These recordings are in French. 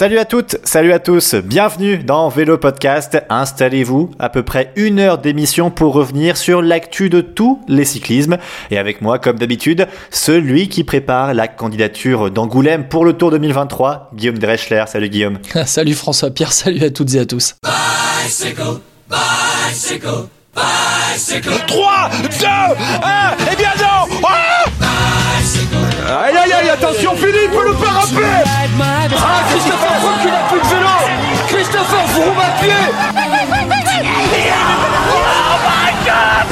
Salut à toutes, salut à tous, bienvenue dans Vélo Podcast. Installez-vous, à peu près une heure d'émission pour revenir sur l'actu de tous les cyclismes. Et avec moi, comme d'habitude, celui qui prépare la candidature d'Angoulême pour le Tour 2023, Guillaume Dreschler. Salut Guillaume. salut François Pierre, salut à toutes et à tous. Bicycle, bicycle, bicycle. 3, 2, 1, et bien non Aïe aïe aïe, attention Philippe, le rappeler Ah, Christopher Froome qui n'a plus de vélo. Christopher Froome à pied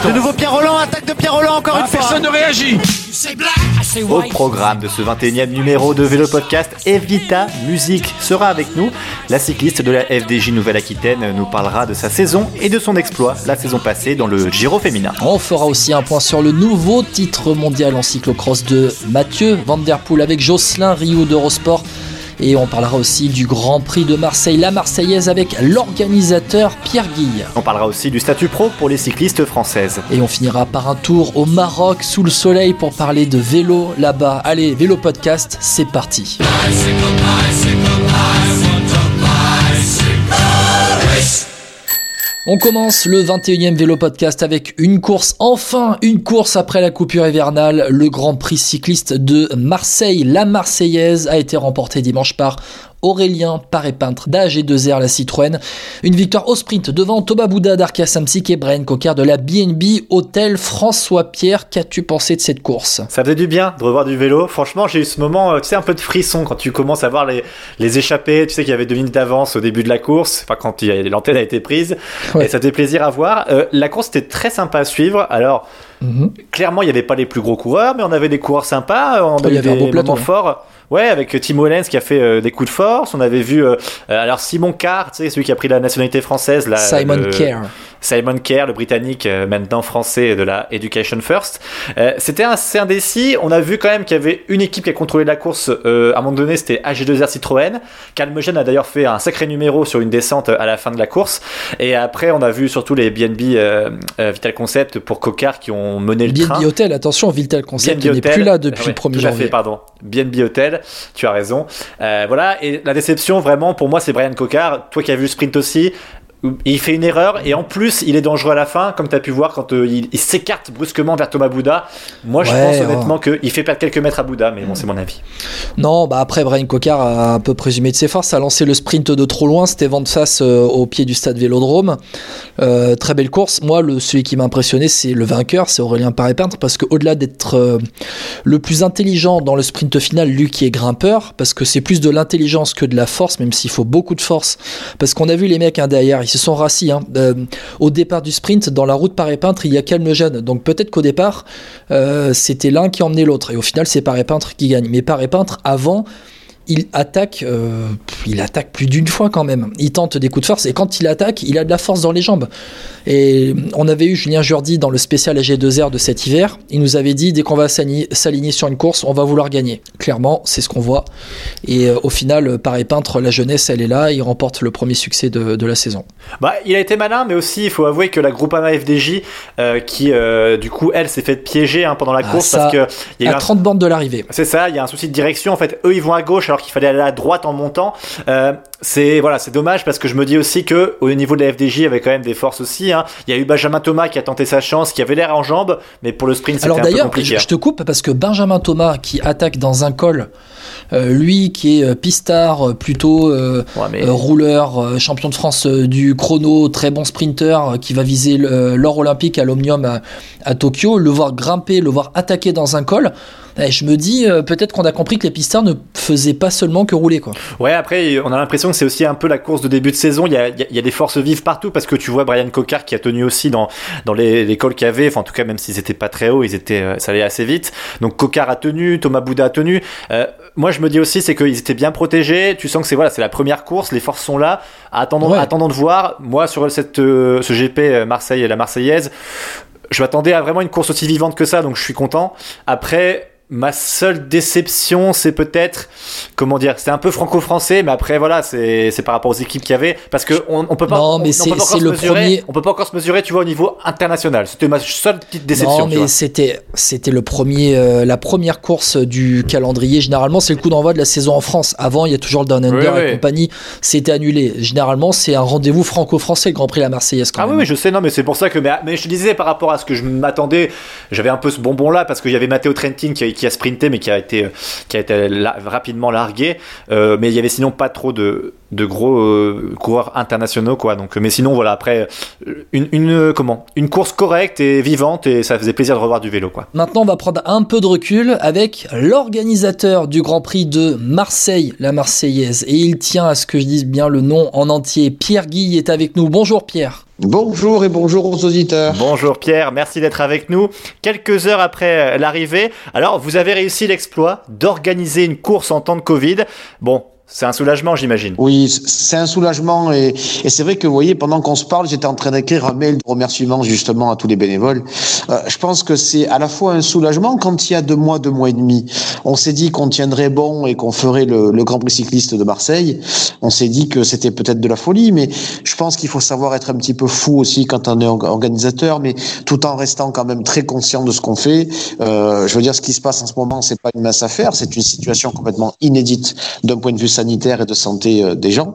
De nouveau Pierre Roland, attaque de Pierre Roland encore Ah, une fois. Personne ne réagit Au programme de ce 21e numéro de Vélo Podcast, Evita Musique sera avec nous. La cycliste de la FDJ Nouvelle-Aquitaine nous parlera de sa saison et de son exploit la saison passée dans le Giro féminin. On fera aussi un point sur le nouveau titre mondial en cyclocross de Mathieu Van Der Poel avec Jocelyn Rio d'Eurosport. Et on parlera aussi du Grand Prix de Marseille, la Marseillaise avec l'organisateur Pierre Guille. On parlera aussi du statut pro pour les cyclistes françaises. Et on finira par un tour au Maroc sous le soleil pour parler de vélo là-bas. Allez, vélo podcast, c'est parti. On commence le 21e vélo podcast avec une course, enfin une course après la coupure hivernale. Le Grand Prix cycliste de Marseille, la Marseillaise, a été remporté dimanche par Aurélien Paré-Peintre d'AG2R la Citroën. Une victoire au sprint devant Thomas Bouda d'Arca Samsic et Brian de la BNB Hôtel François Pierre. Qu'as-tu pensé de cette course? Ça faisait du bien de revoir du vélo. Franchement, j'ai eu ce moment, euh, tu sais, un peu de frisson quand tu commences à voir les, les échappées. Tu sais qu'il y avait deux minutes d'avance au début de la course, enfin quand l'antenne a été prise. Ouais. Et ça fait plaisir à voir. Euh, la course était très sympa à suivre. Alors, Mhm. clairement, il n'y avait pas les plus gros coureurs, mais on avait des coureurs sympas. On il y avait avait un des beau plateau, moments hein. forts. Ouais, avec Timo Lenz qui a fait euh, des coups de force. On avait vu, euh, euh, alors Simon Carr, tu sais, celui qui a pris la nationalité française. Là, Simon Kerr. Simon Kerr, le britannique, euh, maintenant français de la Education First. Euh, c'était assez indécis. On a vu quand même qu'il y avait une équipe qui a contrôlé la course. euh, à un moment donné, c'était AG2R Citroën. Calmegen a d'ailleurs fait un sacré numéro sur une descente à la fin de la course. Et après, on a vu surtout les BNB Vital Concept pour Cocard qui ont mené le train. BNB Hotel, attention, Vital Concept BNB n'est plus là depuis Ouais, le 1er tout à janvier. fait, pardon. BNB Hotel, tu as raison. Voilà, et la déception, vraiment, pour moi, c'est Brian Cocard. Toi qui as vu le sprint aussi, il fait une erreur et en plus, il est dangereux à la fin, comme tu as pu voir quand euh, il, il s'écarte brusquement vers Thomas Bouda. Moi, je Ouais, pense ouais. honnêtement qu'il fait perdre quelques mètres à Bouda, mais bon, c'est mon avis. Non, bah après Brian Cocard a un peu présumé de ses forces, a lancé le sprint de trop loin, c'était Van de Sass euh, au pied du stade Vélodrome. Euh, très belle course. Moi, le, celui qui m'a impressionné, c'est le vainqueur, c'est Aurélien Paré-Peintre, parce qu'au-delà d'être euh, le plus intelligent dans le sprint final, lui qui est grimpeur, parce que c'est plus de l'intelligence que de la force, même s'il faut beaucoup de force, parce qu'on a vu les mecs hein, derrière, ils se sont rassis. hein. Euh, au départ du sprint, dans la route Paré-Peintre, il y a Calmejane, donc peut-être qu'au départ, euh, c'était l'un qui emmenait l'autre, et au final, c'est Paré-Peintre qui gagne. Mais Paré-Peintre, avant, il attaque, euh, il attaque plus d'une fois quand même. Il tente des coups de force et quand il attaque, il a de la force dans les jambes. Et on avait eu Julien Jourdi dans le spécial AG2R de cet hiver. Il nous avait dit dès qu'on va s'aligner sur une course, on va vouloir gagner. Clairement, c'est ce qu'on voit. Et euh, au final, pareil peintre, la jeunesse, elle est là. Il remporte le premier succès de, de la saison. Bah, il a été malin, mais aussi, il faut avouer que la Groupama FDJ, euh, qui, euh, du coup, elle s'est fait piéger hein, pendant la Ah, course ça, parce que il y a eu À un 30 bornes de l'arrivée. C'est ça, il y a un souci de direction. En fait, eux, ils vont à gauche alors qu'il fallait aller à droite en montant. Euh, c'est voilà, c'est dommage parce que je me dis aussi que au niveau de la FDJ, il y avait quand même des forces aussi. hein. Il y a eu Benjamin Thomas qui a tenté sa chance, qui avait l'air en jambes, mais pour le sprint, c'était Alors un peu d'ailleurs, compliqué. je, je te coupe parce que Benjamin Thomas qui attaque dans un col, euh, lui qui est euh, pistard, plutôt euh, Ouais, mais- rouleur, champion de France du chrono, très bon sprinter, qui va viser l'or olympique à l'Omnium à, à Tokyo, le voir grimper, le voir attaquer dans un col, eh, je me dis euh, peut-être qu'on a compris que les pistards ne faisaient pas seulement que rouler quoi. Ouais, après, on a l'impression que c'est aussi un peu la course de début de saison. Il y a, il y a- il y a des forces vives partout parce que tu vois Brian Cocard qui a tenu aussi dans, dans les, les cols qu'il y avait. Enfin, en tout cas, même s'ils étaient pas très hauts, ils étaient, euh, ça allait assez vite. Donc, Cocard a tenu, Thomas Bouda a tenu. Euh, moi, je me dis aussi, c'est qu'ils étaient bien protégés. Tu sens que c'est voilà, c'est la première course, les forces sont là. Attendons, Ouais. attendons de voir. Moi, sur cette, euh, ce GP euh, Marseille et la Marseillaise, je m'attendais à vraiment une course aussi vivante que ça, donc je suis content. Après, Ma seule déception, c'est peut-être, comment dire, c'est un peu franco-français, mais après voilà, c'est par rapport aux équipes qu'il y avait, parce que on, on peut pas, non, mais c'est le premier. On peut pas encore se mesurer, tu vois, au niveau international. C'était ma seule petite déception. Non, mais c'était c'était le premier, euh, la première course du calendrier. Généralement, c'est le coup d'envoi de la saison en France. Avant, il y a toujours le Down Under et compagnie. C'était annulé. Généralement, c'est un rendez-vous franco-français, le Grand Prix la Marseillaise. Quand ah même. oui, mais je sais, non, mais c'est pour ça que, mais, mais, je te disais par rapport à ce que je m'attendais, j'avais un peu ce bonbon là parce qu'il y avait Matteo Trentin qui a, qui a sprinté, mais qui a été, été rapidement largué. Euh, mais il y avait sinon pas trop de, de gros euh, coureurs internationaux, quoi. Donc, mais sinon, voilà, après, une, une, comment, une course correcte et vivante, et ça faisait plaisir de revoir du vélo, quoi. Maintenant, on va prendre un peu de recul avec l'organisateur du Grand Prix de Marseille, la Marseillaise, et il tient à ce que je dise bien le nom en entier. Pierre Guy est avec nous. Bonjour Pierre. Bonjour et bonjour aux auditeurs. Bonjour Pierre, merci d'être avec nous. Quelques heures après l'arrivée, alors vous avez réussi l'exploit d'organiser une course en temps de Covid. Bon, c'est un soulagement, j'imagine. Oui, c'est un soulagement et, et c'est vrai que vous voyez, pendant qu'on se parle, j'étais en train d'écrire un mail de remerciement justement à tous les bénévoles. Euh, je pense que c'est à la fois un soulagement quand il y a deux mois, deux mois et demi, on s'est dit qu'on tiendrait bon et qu'on ferait le, le, Grand Prix cycliste de Marseille. On s'est dit que c'était peut-être de la folie, mais je pense qu'il faut savoir être un petit peu fou aussi quand on est organisateur, mais tout en restant quand même très conscient de ce qu'on fait. Euh, je veux dire, ce qui se passe en ce moment, c'est pas une mince affaire, c'est une situation complètement inédite d'un point de vue sanitaire et de santé euh, des gens.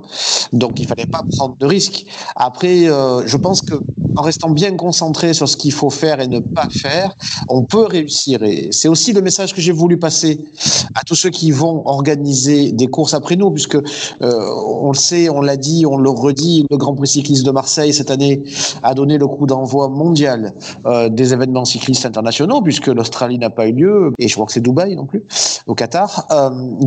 Donc il fallait pas prendre de risques. Après, euh, je pense que en restant bien concentré sur ce qu'il faut faire et ne pas faire, on peut réussir. Et c'est aussi le message que j'ai voulu passer à tous ceux qui vont organiser des courses après nous, puisque euh, on le sait, on l'a dit, on le redit, le Grand Prix cycliste de Marseille cette année a donné le coup d'envoi mondial des événements cyclistes internationaux, puisque l'Australie n'a pas eu lieu, et je crois que c'est Dubaï non plus, au Qatar.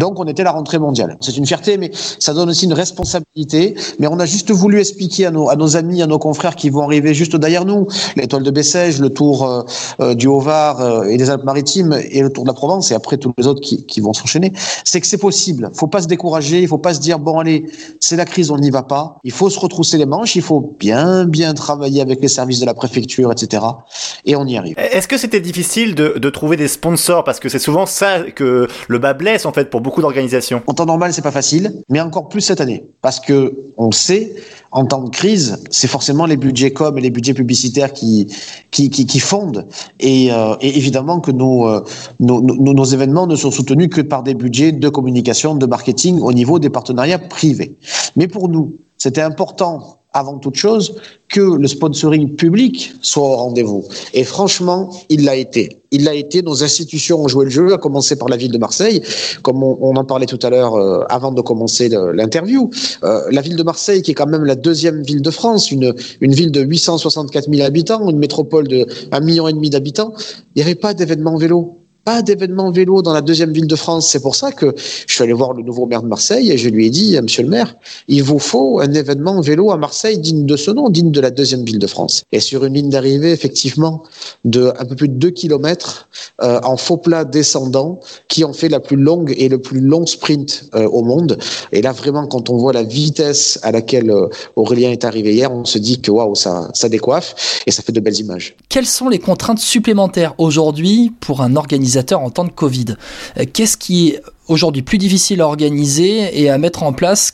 Donc on était la rentrée mondiale. C'est une fierté, mais ça donne aussi une responsabilité. Mais on a juste voulu expliquer à nos, à nos amis, à nos confrères qui vont arriver juste derrière nous, l'étoile de Bessèges, le tour euh, euh, du Haut-Var euh, et des Alpes-Maritimes et le tour de la Provence et après tous les autres qui, qui vont s'enchaîner, c'est que c'est possible. Faut pas se décourager, il faut pas se dire bon allez, c'est la crise, on n'y va pas. Il faut se retrousser les manches, il faut bien bien travailler avec les services de la préfecture, etc. Et on y arrive. Est-ce que c'était difficile de, de, trouver des sponsors? Parce que c'est souvent ça que le bas blesse en fait pour beaucoup d'organisations. En temps normal, c'est pas mais encore plus cette année parce que on sait en temps de crise, c'est forcément les budgets com et les budgets publicitaires qui qui, fondent. Et, euh, et, évidemment que euh, nos, nos, événements ne sont soutenus que par des budgets de communication, de marketing au niveau des partenariats privés. Mais pour nous, c'était important avant toute chose que le sponsoring public soit au rendez-vous. Et franchement, il l'a été. Il l'a été. Nos institutions ont joué le jeu, à commencer par la ville de Marseille, comme on, en parlait tout à l'heure euh, avant de commencer l'interview. Euh, la ville de Marseille, qui est quand même la deuxième ville de France, une, une ville de 864 000 habitants, une métropole de 1,5 million et demi d'habitants, il n'y avait pas d'événement vélo pas d'événement vélo dans la deuxième ville de France. C'est pour ça que je suis allé voir le nouveau maire de Marseille et je lui ai dit, Monsieur le maire, il vous faut un événement vélo à Marseille digne de ce nom, digne de la deuxième ville de France. Et sur une ligne d'arrivée, effectivement, de un peu plus de 2 kilomètres euh, en faux plat descendant, qui en fait la plus longue et le plus long sprint euh, au monde. Et là, vraiment, quand on voit la vitesse à laquelle euh, Aurélien est arrivé hier, on se dit que waouh, ça, ça décoiffe et ça fait de belles images. Quelles sont les contraintes supplémentaires aujourd'hui pour un organisateur en temps de Covid. Qu'est-ce qui est aujourd'hui plus difficile à organiser et à mettre en place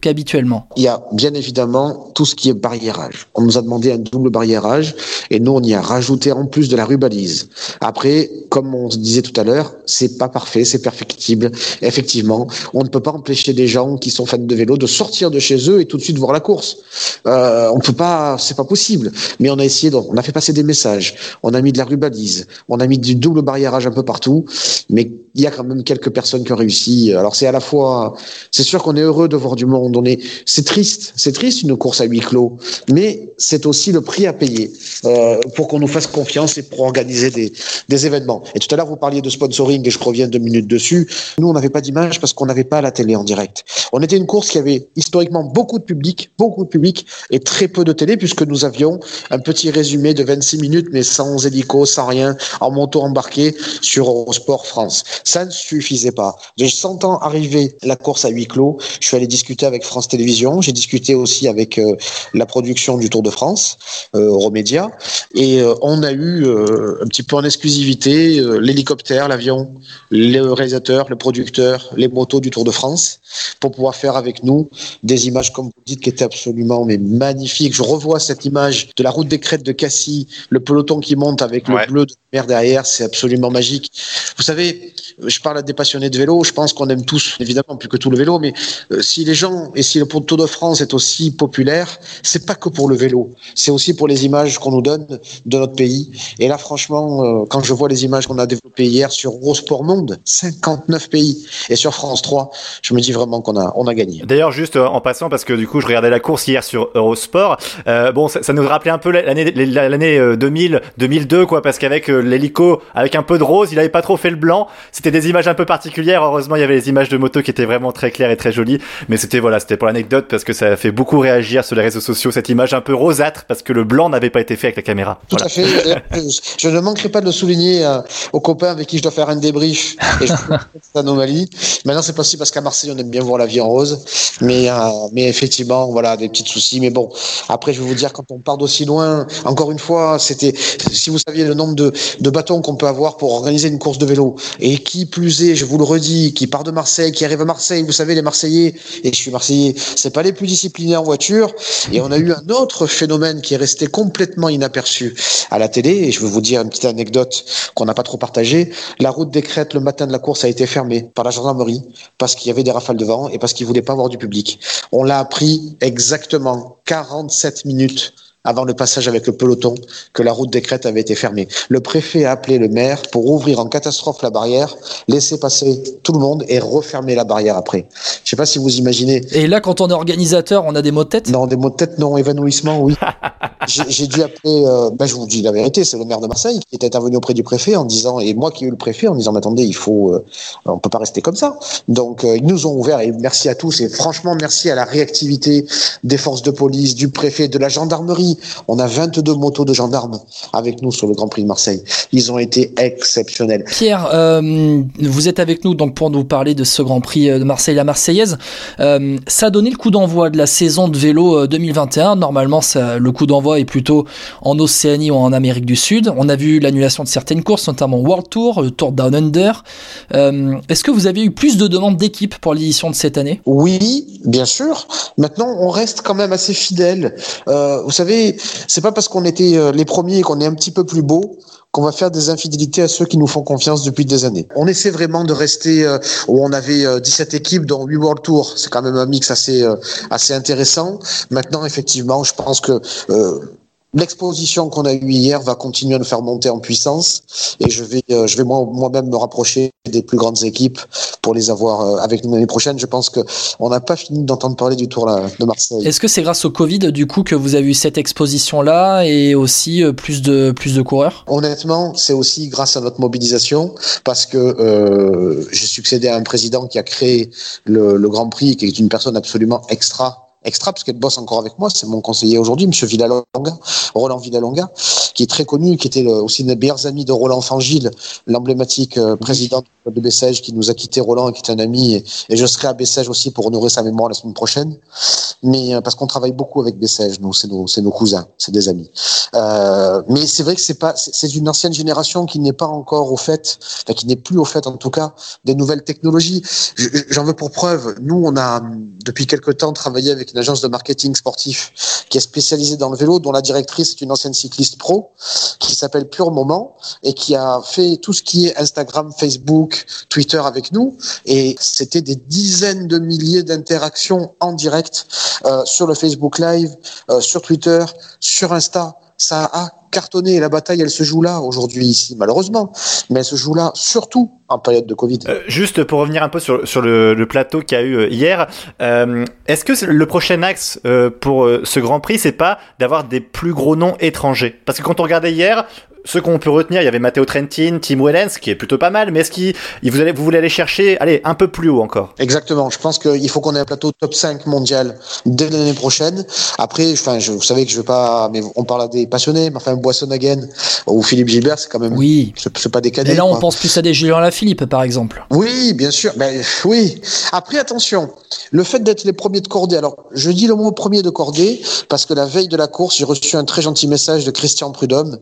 qu'habituellement Il y a bien évidemment tout ce qui est barriérage. On nous a demandé un double barriérage et nous on y a rajouté en plus de la rubalise. Après, comme on disait tout à l'heure, c'est pas parfait, c'est perfectible. Effectivement, on ne peut pas empêcher des gens qui sont fans de vélo de sortir de chez eux et tout de suite voir la course. Euh, on peut pas, c'est pas possible. Mais on a essayé, on a fait passer des messages, on a mis de la rubalise, on a mis du double barriérage un peu partout, mais il y a quand même quelques personnes qui réussi. Alors c'est à la fois, c'est sûr qu'on est heureux de voir du monde. On est, c'est triste, c'est triste une course à huis clos, mais c'est aussi le prix à payer euh, pour qu'on nous fasse confiance et pour organiser des, des événements. Et tout à l'heure vous parliez de sponsoring et je reviens deux minutes dessus. Nous on n'avait pas d'image parce qu'on n'avait pas la télé en direct. On était une course qui avait historiquement beaucoup de public, beaucoup de public et très peu de télé puisque nous avions un petit résumé de 26 minutes mais sans hélico, sans rien, en moto embarqué sur Eurosport France. Ça ne suffisait pas. J'ai sentant arriver la course à huis clos, je suis allé discuter avec France Télévisions, j'ai discuté aussi avec euh, la production du Tour de France, euh, Euromédia, et euh, on a eu euh, un petit peu en exclusivité euh, l'hélicoptère, l'avion, le réalisateur, le producteur, les motos du Tour de France, pour pouvoir faire avec nous des images, comme vous dites, qui étaient absolument mais magnifiques. Je revois cette image de la route des crêtes de Cassis, le peloton qui monte avec le bleu de derrière, c'est absolument magique. Vous savez, je parle à des passionnés de vélo, je pense qu'on aime tous, évidemment, plus que tout le vélo, mais euh, si les gens, et si le Tour de France est aussi populaire, c'est pas que pour le vélo, c'est aussi pour les images qu'on nous donne de notre pays. Et là, franchement, euh, quand je vois les images qu'on a développées hier sur Eurosport Monde, 59 pays, et sur France 3, je me dis vraiment qu'on a, on a gagné. D'ailleurs, juste en passant, parce que du coup, je regardais la course hier sur Eurosport. euh, bon, ça, nous rappelait un peu l'année l'année euh, 2000, 2002, quoi, parce qu'avec l'hélico, avec un peu de rose, il avait pas trop fait le blanc. C'était des images un peu particulières. Heureusement, il y avait les images de moto qui étaient vraiment très claires et très jolies. Mais c'était voilà, c'était pour l'anecdote parce que ça a fait beaucoup réagir sur les réseaux sociaux cette image un peu rosâtre parce que le blanc n'avait pas été fait avec la caméra. Tout Voilà. à fait. Je- ne manquerai pas de le souligner euh, aux copains avec qui je dois faire un débrief. Et je cette anomalie. Maintenant, c'est possible parce qu'à Marseille, on aime bien voir la vie en rose. Mais, euh, mais effectivement, voilà, des petits soucis. Mais bon, après, je vais vous dire, quand on part d'aussi loin, encore une fois, c'était, si vous saviez le nombre de, de bâtons qu'on peut avoir pour organiser une course de vélo. Et qui plus est, je vous le redis, qui part de Marseille, qui arrive à Marseille. Vous savez, les Marseillais, et je suis Marseillais, c'est pas les plus disciplinés en voiture. Et on a eu un autre phénomène qui est resté complètement inaperçu à la télé. Et je vais vous dire une petite anecdote qu'on n'a pas trop partagée. La route des crêtes le matin de la course a été fermée par la gendarmerie parce qu'il y avait des rafales de vent et parce qu'ils voulaient pas avoir du public. On l'a appris exactement 47 minutes avant le passage avec le peloton que la route des crêtes avait été fermée. Le préfet a appelé le maire pour ouvrir en catastrophe la barrière, laisser passer tout le monde et refermer la barrière après. Je sais pas si vous imaginez Et là, quand on est organisateur, on a des mots de tête? Non, des mots de tête, non, évanouissement, oui. J'ai dû appeler, euh, ben, je vous dis la vérité, c'est le maire de Marseille qui était intervenu auprès du préfet en disant, et moi qui ai eu le préfet en disant, mais attendez, il faut, euh, on peut pas rester comme ça. Donc, euh, ils nous ont ouvert et merci à tous et franchement, merci à la réactivité des forces de police, du préfet, de la gendarmerie. On a 22 motos de gendarmes avec nous sur le Grand Prix de Marseille. Ils ont été exceptionnels. Pierre, euh, vous êtes avec nous donc pour nous parler de ce Grand Prix euh, de Marseille, la Marseillaise. Ça a donné le coup d'envoi de la saison de vélo euh, 2021. Normalement, ça, le coup d'envoi est plutôt en Océanie ou en Amérique du Sud. On a vu l'annulation de certaines courses, notamment World Tour, Tour Down Under. Euh, Est-ce que vous avez eu plus de demandes d'équipes pour l'édition de cette année? Oui, bien sûr. Maintenant, on reste quand même assez fidèle. Euh, vous savez, c'est pas parce qu'on était euh, les premiers et qu'on est un petit peu plus beau qu'on va faire des infidélités à ceux qui nous font confiance depuis des années. On essaie vraiment de rester euh, où on avait euh, 17 équipes dont 8 World Tour. C'est quand même un mix assez euh, assez intéressant. Maintenant, effectivement, je pense que euh, L'exposition qu'on a eue hier va continuer à nous faire monter en puissance et je vais, euh, je vais moi- moi-même me rapprocher des plus grandes équipes pour les avoir euh, avec nous l'année prochaine. Je pense que on n'a pas fini d'entendre parler du Tour là, de Marseille. Est-ce que c'est grâce au Covid du coup que vous avez eu cette exposition-là et aussi euh, plus de plus de coureurs? Honnêtement, c'est aussi grâce à notre mobilisation parce que euh, j'ai succédé à un président qui a créé le, le Grand Prix, qui est une personne absolument extra extra parce qu'elle bosse encore avec moi, c'est mon conseiller aujourd'hui, Monsieur Villalonga, Roland Villalonga, qui est très connu, qui était aussi une des meilleurs amis de Roland Fangil, l'emblématique euh, président de Bessèges, qui nous a quitté Roland, qui est un ami, et, je serai à Bessèges aussi pour honorer sa mémoire la semaine prochaine. Mais euh, parce qu'on travaille beaucoup avec Bessèges, nous, c'est nos, nos cousins, c'est des amis. Euh, mais c'est vrai que c'est pas, c'est une ancienne génération qui n'est pas encore au fait, enfin, qui n'est plus au fait en tout cas des nouvelles technologies. Je- je- J'en veux pour preuve. Nous, on a depuis quelque temps travaillé avec une agence de marketing sportif qui est spécialisée dans le vélo, dont la directrice est une ancienne cycliste pro qui s'appelle Pure Moment et qui a fait tout ce qui est Instagram, Facebook, Twitter avec nous. Et c'était des dizaines de milliers d'interactions en direct euh, sur le Facebook Live, euh, sur Twitter, sur Insta. Ça a cartonné. La bataille, elle se joue là aujourd'hui ici, malheureusement. Mais elle se joue là surtout en période de Covid. Euh, juste pour revenir un peu sur, le, plateau qu'il y a eu euh, hier, euh, est-ce que le prochain axe pour ce Grand Prix, c'est pas d'avoir des plus gros noms étrangers? Parce que quand on regardait hier, ce qu'on peut retenir, il y avait Matteo Trentin, Tim Wellens, qui est plutôt pas mal, mais est-ce qu'il vous, allez, vous voulez aller chercher, allez, un peu plus haut encore? Exactement. Je pense qu'il faut qu'on ait un plateau top 5 mondial dès l'année prochaine. Après, enfin, je, vous savez que je veux pas, mais on parle à des passionnés, mais enfin, Boissonhagen ou Philippe Gilbert, c'est quand même, oui. c'est pas des cadets. Et là, on pense plus à des Julien Lafilippe, par exemple. Oui, bien sûr. Ben, oui. Après, attention, le fait d'être les premiers de cordée. Alors, je dis le mot premier de cordée parce que la veille de la course, j'ai reçu un très gentil message de Christian Prudhomme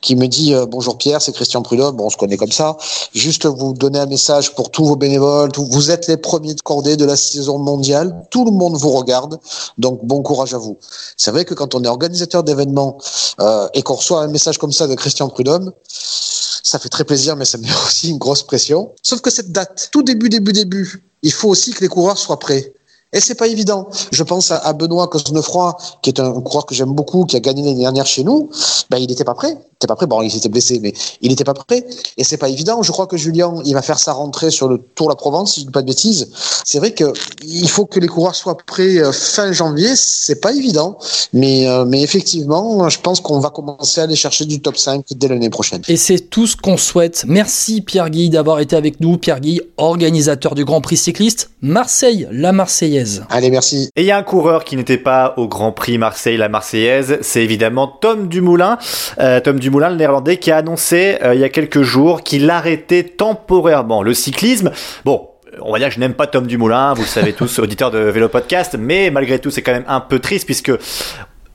qui me dit euh, bonjour Pierre, c'est Christian Prudhomme. Bon, on se connaît comme ça. Juste vous donner un message pour tous vos bénévoles. vous êtes les premiers de cordée de la saison mondiale. Tout le monde vous regarde. Donc, bon courage à vous. C'est vrai que quand on est organisateur d'événements euh, et qu'on reçoit un message comme ça de Christian Prudhomme, ça fait très plaisir, mais ça met aussi une grosse pression. Sauf que cette date, tout début, début, début, il faut aussi que les coureurs soient prêts. Et c'est pas évident. Je pense à, Benoît Cosnefroy, qui est un coureur que j'aime beaucoup, qui a gagné l'année dernière chez nous. Ben, il n'était pas prêt. Il était pas prêt. Bon, il s'était blessé, mais il n'était pas prêt. Et c'est pas évident. Je crois que Julien, il va faire sa rentrée sur le Tour La Provence, si je dis pas de bêtises. C'est vrai que il faut que les coureurs soient prêts euh, fin janvier. C'est pas évident. Mais, euh, mais effectivement, je pense qu'on va commencer à aller chercher du top 5 dès l'année prochaine. Et c'est tout ce qu'on souhaite. Merci Pierre Guy d'avoir été avec nous. Pierre Guy, organisateur du Grand Prix cycliste Marseille, la Marseillaise. Allez, merci. Et il y a un coureur qui n'était pas au Grand Prix Marseille, la Marseillaise, c'est évidemment Tom Dumoulin. Euh, Tom Dumoulin, le néerlandais, qui a annoncé euh, il y a quelques jours qu'il arrêtait temporairement le cyclisme. Bon, on va dire que je n'aime pas Tom Dumoulin, vous le savez tous, auditeur de Vélo Podcast, mais malgré tout, c'est quand même un peu triste puisque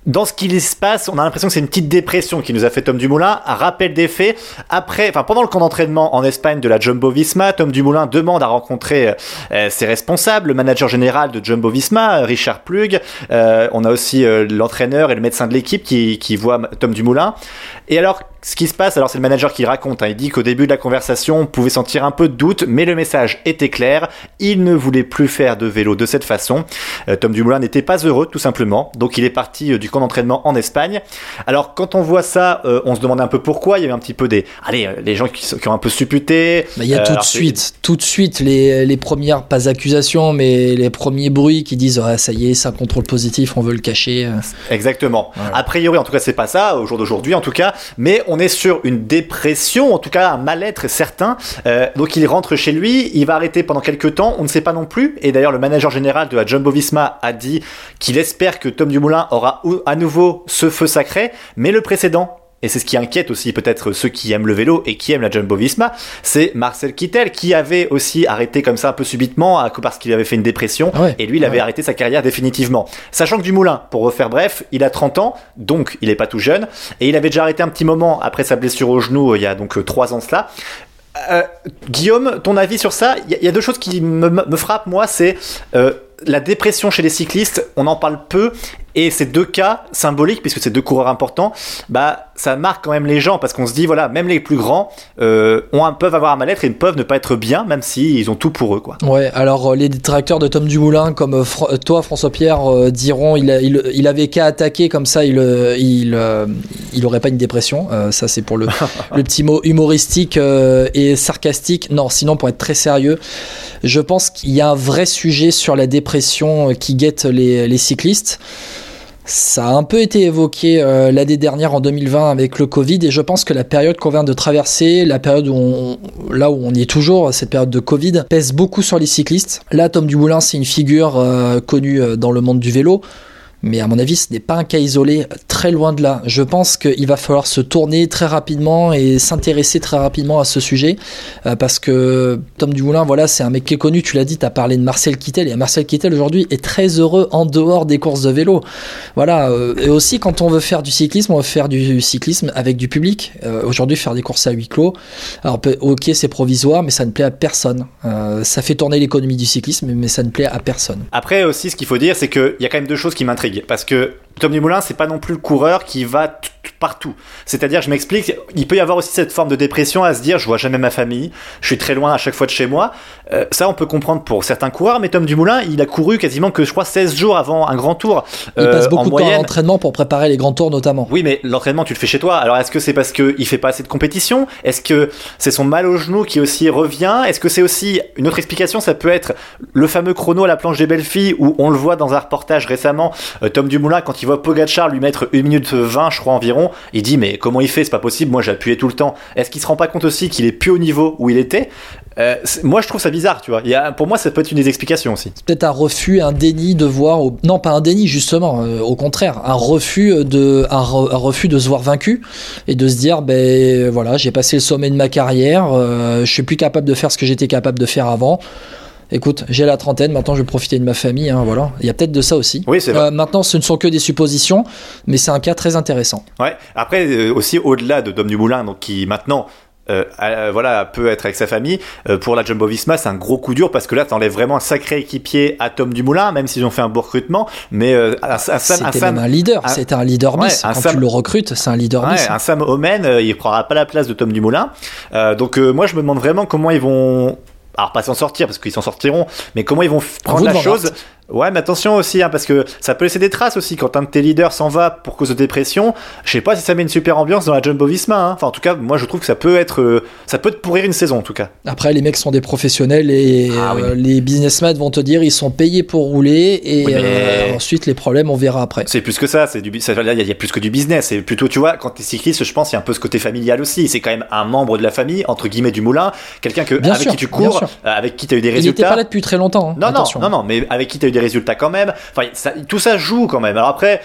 dans ce qui se passe, on a l'impression que c'est une petite dépression qui nous a fait Tom Dumoulin. Rappel des faits. Après, enfin, pendant le camp d'entraînement en Espagne de la Jumbo Visma, Tom Dumoulin demande à rencontrer euh, ses responsables, le manager général de Jumbo Visma, Richard Plug. Euh, on a aussi euh, l'entraîneur et le médecin de l'équipe qui, qui voient Tom Dumoulin. Et alors, ce qui se passe, alors c'est le manager qui raconte, hein, il dit qu'au début de la conversation, on pouvait sentir un peu de doute, mais le message était clair, il ne voulait plus faire de vélo de cette façon. Euh, Tom Dumoulin n'était pas heureux, tout simplement, donc il est parti euh, du camp d'entraînement en Espagne. Alors quand on voit ça, euh, on se demande un peu pourquoi, il y avait un petit peu des... Allez, les gens qui, qui ont un peu supputé. Bah, il y a tout de suite, tout de suite les, les, premières, pas accusations, mais les premiers bruits qui disent ah, ça y est, c'est un contrôle positif, on veut le cacher. Exactement. A priori, en tout cas, c'est pas ça, au jour d'aujourd'hui en tout cas, mais on est sur une dépression, en tout cas un mal-être certain. Euh, donc il rentre chez lui, il va arrêter pendant quelques temps, on ne sait pas non plus. Et d'ailleurs, le manager général de la Jumbo Visma a dit qu'il espère que Tom Dumoulin aura à nouveau ce feu sacré, mais le précédent et c'est ce qui inquiète aussi peut-être ceux qui aiment le vélo et qui aiment la Jumbo Visma, c'est Marcel Kittel qui avait aussi arrêté comme ça un peu subitement parce qu'il avait fait une dépression ah et lui il avait arrêté sa carrière définitivement. Sachant que Dumoulin, pour refaire bref, il a 30 ans, donc il est pas tout jeune et il avait déjà arrêté un petit moment après sa blessure au genou il y a donc 3 ans cela. Euh, Guillaume, ton avis sur ça? Il y, a deux choses qui me, me frappent moi, c'est euh, la dépression chez les cyclistes, on en parle peu, et ces deux cas symboliques, puisque c'est deux coureurs importants, bah ça marque quand même les gens parce qu'on se dit voilà, même les plus grands euh, ont peuvent avoir un mal-être et ne peuvent ne pas être bien, même si ils ont tout pour eux quoi. Ouais, alors euh, les détracteurs de Tom Dumoulin comme euh, toi François Pierre diront il, il, avait qu'à attaquer comme ça il il il aurait pas une dépression. ça c'est pour le, le petit mot humoristique et sarcastique. Non, sinon pour être très sérieux, je pense qu'il y a un vrai sujet sur la dépression qui guette les, les cyclistes. Ça a un peu été évoqué euh, l'année dernière en 2020 avec le Covid et je pense que la période qu'on vient de traverser, la période où on, là où on y est toujours, cette période de Covid, pèse beaucoup sur les cyclistes. Là, Tom Dumoulin, c'est une figure euh, connue euh, dans le monde du vélo. Mais à mon avis, ce n'est pas un cas isolé, très loin de là. Je pense qu'il va falloir se tourner très rapidement et s'intéresser très rapidement à ce sujet. Euh, parce que Tom Dumoulin, voilà, c'est un mec qui est connu, tu l'as dit, tu as parlé de Marcel Kittel. Et Marcel Kittel aujourd'hui est très heureux en dehors des courses de vélo. Voilà. Euh, et aussi, quand on veut faire du cyclisme, on veut faire du cyclisme avec du public. Euh, aujourd'hui, faire des courses à huis clos. Alors, ok, c'est provisoire, mais ça ne plaît à personne. ça fait tourner l'économie du cyclisme, mais ça ne plaît à personne. Après aussi, ce qu'il faut dire, c'est qu'il y a quand même deux choses qui m'intriguent parce que Tom Dumoulin, c'est pas non plus le coureur qui va partout. C'est-à-dire, je m'explique, il peut y avoir aussi cette forme de dépression à se dire, je vois jamais ma famille, je suis très loin à chaque fois de chez moi. Euh, ça, on peut comprendre pour certains coureurs, mais Tom Dumoulin, il a couru quasiment que, je crois, 16 jours avant un grand tour. Il passe euh, beaucoup de temps d'entraînement pour préparer les grands tours, notamment. Oui, mais l'entraînement, tu le fais chez toi. Alors, est-ce que c'est parce qu'il fait pas assez de compétition? Est-ce que c'est son mal au genou qui aussi revient? Est-ce que c'est aussi une autre explication Ça peut être le fameux chrono à la planche des belles filles où on le voit dans un reportage récemment, euh, Tom Dumoulin, quand il voit Pogachar lui mettre 1 minute 20, je crois environ. Il dit mais comment il fait? C'est pas possible. Moi, j'ai appuyé tout le temps. Est-ce qu'il se rend pas compte aussi qu'il est plus au niveau où il était? Euh, moi, je trouve ça bizarre, tu vois. Il y pour moi, ça peut être une des explications aussi. Peut-être un refus, un déni de voir. Non, pas un déni, justement. euh, au contraire, un refus de, un refus de se voir vaincu et de se dire, ben voilà, j'ai passé le sommet de ma carrière. euh, je suis plus capable de faire ce que j'étais capable de faire avant. Écoute, j'ai la trentaine, maintenant je vais profiter de ma famille, hein, voilà. Il y a peut-être de ça aussi. Oui, c'est vrai. Euh, maintenant, ce ne sont que des suppositions, mais c'est un cas très intéressant. Ouais. Après, euh, aussi au-delà de Dom Dumoulin, donc qui maintenant. euh, euh, voilà, peut être avec sa famille. Euh, pour la Jumbo Visma, c'est un gros coup dur parce que là, t'enlèves vraiment un sacré équipier à Tom Dumoulin, même s'ils ont fait un beau recrutement. Mais un, un Sam, un C'était Sam- même un leader, un- c'était un leader Ouais, bis. Quand Sam- tu le recrutes, c'est un leader Ouais, bis. un Sam Omen, il prendra pas la place de Tom Dumoulin. Donc moi je me demande vraiment comment ils vont, alors pas s'en sortir parce qu'ils s'en sortiront, mais comment ils vont prendre la chose. Ouais, mais attention aussi, hein, parce que ça peut laisser des traces aussi quand un de tes leaders s'en va pour cause de dépression. Je sais pas si ça met une super ambiance dans la Jumbo Visma. hein. Enfin, en tout cas, moi je trouve que ça peut être, euh, ça peut te pourrir une saison en tout cas. Après, les mecs sont des professionnels et Ah oui. euh, les businessmen vont te dire ils sont payés pour rouler et Oui, mais- euh, ensuite les problèmes on verra après. C'est plus que ça, c'est du, il y a plus que du business. C'est plutôt, tu vois, quand t'es cycliste, je pense, il y a un peu ce côté familial aussi. C'est quand même un membre de la famille, entre guillemets, du moulin, quelqu'un que, Bien avec sûr, qui tu cours, avec qui t'as eu des Il n'était résultats. pas là depuis très longtemps. hein, Non, non, attention. non, non, mais avec qui t'as eu des résultats quand même. Enfin, ça- tout ça joue quand même. Alors après,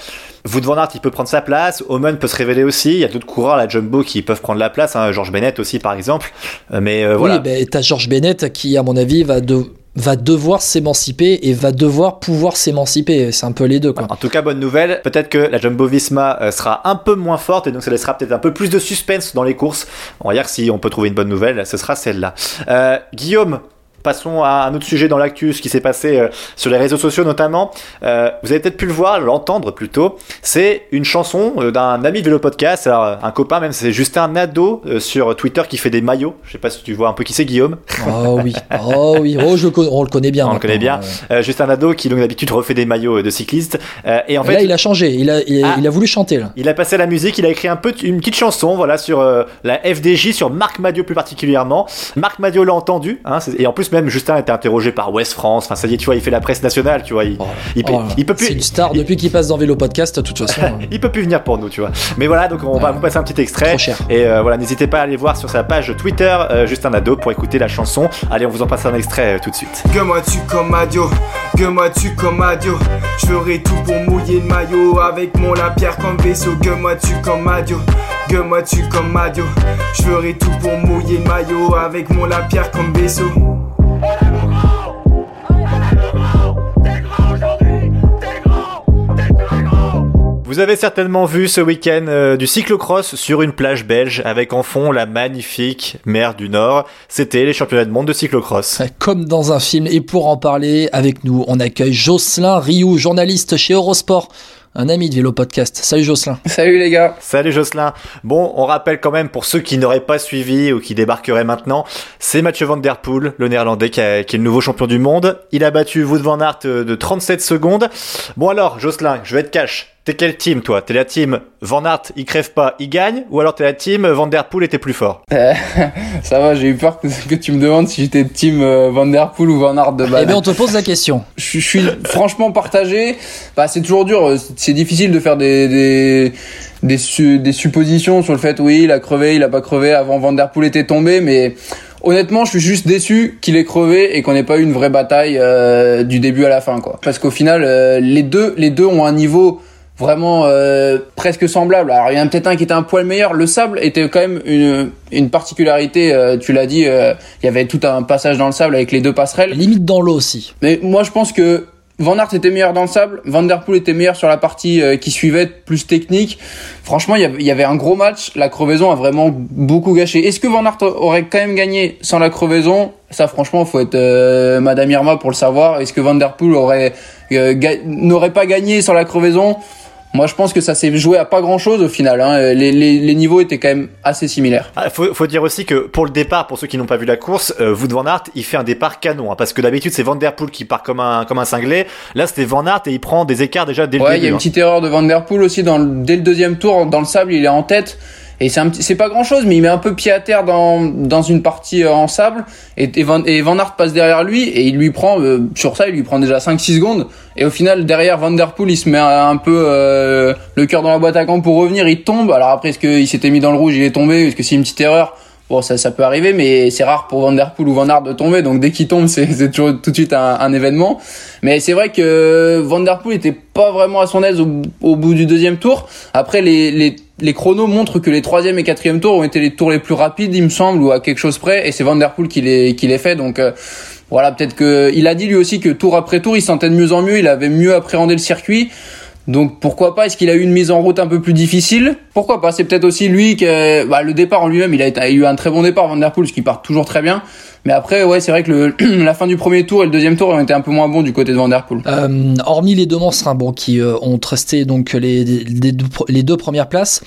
Wout van Aert, il peut prendre sa place. Omen peut se révéler aussi. Il y a d'autres coureurs la Jumbo qui peuvent prendre la place. Hein. Georges Bennett aussi, par exemple. Euh, Mais euh, voilà. Oui, ben, t'as Georges Bennett qui, à mon avis, va, de- va devoir s'émanciper et va devoir pouvoir s'émanciper. C'est un peu les deux, quoi. En tout cas, bonne nouvelle. Peut-être que la Jumbo Visma euh, sera un peu moins forte et donc ça laissera peut-être un peu plus de suspense dans les courses. On va dire que si on peut trouver une bonne nouvelle, ce sera celle-là. Euh, Guillaume. Passons à un autre sujet dans l'actu, ce qui s'est passé euh, sur les réseaux sociaux notamment. Euh, vous avez peut-être pu le voir, l'entendre plutôt. C'est une chanson euh, d'un ami de Vélo Podcast, alors, un copain même, c'est Justin Nadeau sur Twitter qui fait des maillots. Je sais pas si tu vois un peu qui c'est Guillaume. Oh oui, oh oui, oh, je on le connaît bien. On le connaît bien. Justin Nadeau qui donc d'habitude refait des maillots de cyclistes. Et en fait, là, il a changé. Il a, il, Ah. il a voulu chanter là. Il a passé à la musique, il a écrit un peu une petite chanson, voilà, sur la FDJ, sur Marc Madiot plus particulièrement. Marc Madiot l'a entendu, hein, et en plus même Justin a été interrogé par West France. Enfin, ça y est, tu vois, il fait la presse nationale, tu vois. Il, Oh, il, peut, oh, il peut plus. C'est une star il- depuis qu'il passe dans Vélo Podcast. De toute façon, il peut plus venir pour nous, tu vois. Mais voilà, donc on va vous passer un petit extrait. trop cher. Et euh, voilà, n'hésitez pas à aller voir sur sa page Twitter euh, Justin Nadeau pour écouter la chanson. Allez, on vous en passe un extrait euh, tout de suite. Que moi tu comme Adio, que moi tu comme Adio. Je ferai tout pour mouiller le maillot avec mon la pierre comme vaisseau. Que moi tu comme Adio, que moi tu comme Adio. Je ferai tout pour mouiller le maillot avec mon la pierre comme vaisseau. Vous avez certainement vu ce week-end euh, du cyclocross sur une plage belge avec en fond la magnifique mer du Nord. C'était les championnats de monde de cyclocross. Comme dans un film. Et pour en parler avec nous, on accueille Jocelyn Rioux, journaliste chez Eurosport, un ami de Vélo Podcast. Salut Jocelyn. Salut les gars. Salut Jocelyn. Bon, on rappelle quand même pour ceux qui n'auraient pas suivi ou qui débarqueraient maintenant, c'est Mathieu Van Der Poel, le néerlandais qui, a- qui est le nouveau champion du monde. Il a battu Wout van Aert euh, de 37 secondes. Bon alors, Jocelyn, je vais être cash. T'es quelle team toi T'es la team Van Aert, il crève pas, il gagne Ou alors t'es la team Van Der Poel était plus fort Euh, ça va, j'ai eu peur que, que tu me demandes si j'étais team euh, Van Der Poel ou Van Aert de Eh base. bien, on te pose la question. je, suis- je suis franchement partagé. Bah, c'est toujours dur. euh, C'est difficile de faire des des des, su- des suppositions sur le fait oui, il a crevé, il a pas crevé avant Van Der Poel était tombé, mais honnêtement, je suis juste déçu qu'il ait crevé et qu'on n'ait pas eu une vraie bataille euh, du début à la fin, quoi. Parce qu'au final, euh, les deux les deux ont un niveau vraiment euh, presque semblable. Alors il y en a peut-être un qui était un poil meilleur. Le sable était quand même une, une particularité. euh, tu l'as dit, euh, il y avait tout un passage dans le sable avec les deux passerelles. Limite dans l'eau aussi. Mais moi je pense que Van Aert était meilleur dans le sable, Van Der Poel était meilleur sur la partie euh, qui suivait, plus technique. Franchement, il y avait- un gros match. La crevaison a vraiment beaucoup gâché. Est-ce que Van Aert aurait quand même gagné sans la crevaison? Ça, franchement, faut être euh, Madame Irma pour le savoir. Est-ce que Van Der Poel aurait euh, n'aurait pas gagné sans la crevaison? Moi, je pense que ça s'est joué à pas grand-chose au final. Hein. Les, les, les niveaux étaient quand même assez similaires. Ah, faut, faut dire aussi que pour le départ, pour ceux qui n'ont pas vu la course, euh, Wout van Aert, il fait un départ canon, hein, parce que d'habitude c'est Van Der Poel qui part comme un comme un cinglé. Là, c'était Van Aert et il prend des écarts déjà dès le Ouais, il y début. a une hein. petite erreur de Van Der Poel aussi dans le- dès le deuxième tour dans le sable, il est en tête Et c'est pas grand chose, mais il met un peu pied à terre dans, dans une partie euh, en sable. Et, et, Van, et Van Aert passe derrière lui et il lui prend, euh, sur ça, il lui prend déjà 5-6 secondes. Et au final, derrière Van Der Poel, il se met un, peu euh, le cœur dans la boîte à gants pour revenir. Il tombe. Alors après, est-ce qu'il s'était mis dans le rouge, il est tombé? Est-ce que c'est une petite erreur? Bon, ça, ça peut arriver, mais c'est rare pour Van Der Poel ou Van Aert de tomber. Donc dès qu'il tombe, c'est toujours tout de suite un, un événement. Mais c'est vrai que Van Der Poel était pas vraiment à son aise au, au bout du deuxième tour. Après, les, les, les chronos montrent que les troisième et quatrième tours ont été les tours les plus rapides, il me semble, ou à quelque chose près. Et c'est Van Der Poel qui les, qui les fait. Donc euh, voilà, peut-être que il a dit lui aussi que tour après tour, il se sentait de mieux en mieux. Il avait mieux appréhendé le circuit. Donc pourquoi pas? Est-ce qu'il a eu une mise en route un peu plus difficile? Pourquoi pas? C'est peut-être aussi lui que bah, le départ en lui-même, il a, eu un très bon départ Van Der Poel, ce qui part toujours très bien. Mais après, ouais, c'est vrai que le, la fin du premier tour et le deuxième tour ont été un peu moins bons du côté de Van Der Poel. Euh, hormis les deux monstres hein, bon, qui euh, ont resté donc les deux premières places,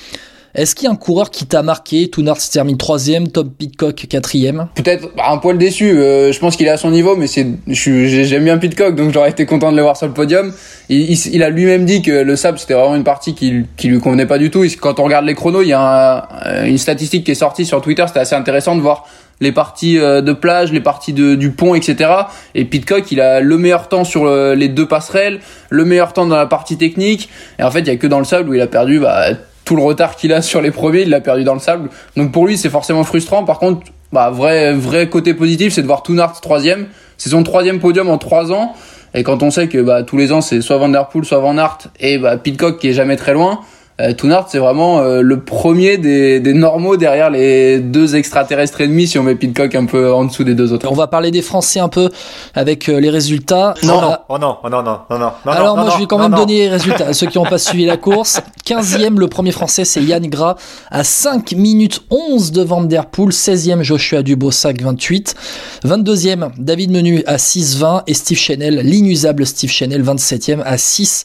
est-ce qu'il y a un coureur qui t'a marqué? Tounard se termine troisième, Tom Pitcock quatrième. Peut-être un poil déçu. euh, je pense qu'il est à son niveau, mais c'est, j'aime bien Pitcock, donc j'aurais été content de le voir sur le podium. Il, il, il a lui-même dit que le sable c'était vraiment une partie qui, qui lui convenait pas du tout. Quand on regarde les chronos, il y a un- une statistique qui est sortie sur Twitter. C'était assez intéressant de voir les parties euh, de plage, les parties de, du pont, etc. Et Pitcock, il a le meilleur temps sur le- les deux passerelles, le meilleur temps dans la partie technique. Et en fait, il y a que dans le sable où il a perdu bah, tout le retard qu'il a sur les premiers, il l'a perdu dans le sable. Donc pour lui, c'est forcément frustrant. Par contre, bah, vrai, vrai côté positif, c'est de voir Toonart troisième. C'est son troisième podium en trois ans. Et quand on sait que bah, tous les ans, c'est soit Van Der Poel, soit Van Aert, et bah, Pitcock qui est jamais très loin, euh, Toonart, c'est vraiment euh, le premier des, des normaux derrière les deux extraterrestres ennemis, si on met Pitcock un peu en dessous des deux autres. On va parler des Français un peu avec euh, les résultats. Non, non, oh non, oh non, non, non, non. Alors non, moi non, je vais quand non, même non. donner les résultats à ceux qui n'ont pas suivi la course. 15e, le premier français c'est Yann Gras à 5 minutes 11 de Van Der Poel. 16e Joshua Dubossac 28. 22e David Menu à 6,20 et Steve Chenel, l'inusable Steve Chenel 27e à 6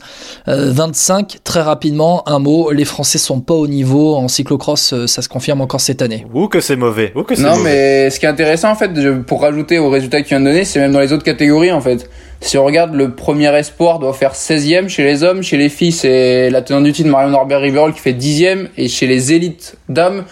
euh, 25. Très rapidement, un mot, les Français sont pas au niveau en cyclocross, euh, ça se confirme encore cette année. Ou que c'est mauvais, ou que c'est Non, mauvais. mais ce qui est intéressant, en fait, pour rajouter aux résultats que tu viens de donner, c'est même dans les autres catégories, en fait. Si on regarde, le premier espoir doit faire 16e chez les hommes, chez les filles, c'est la tenante du titre Marion Norbert Riverol qui fait 10e, et chez les élites dames,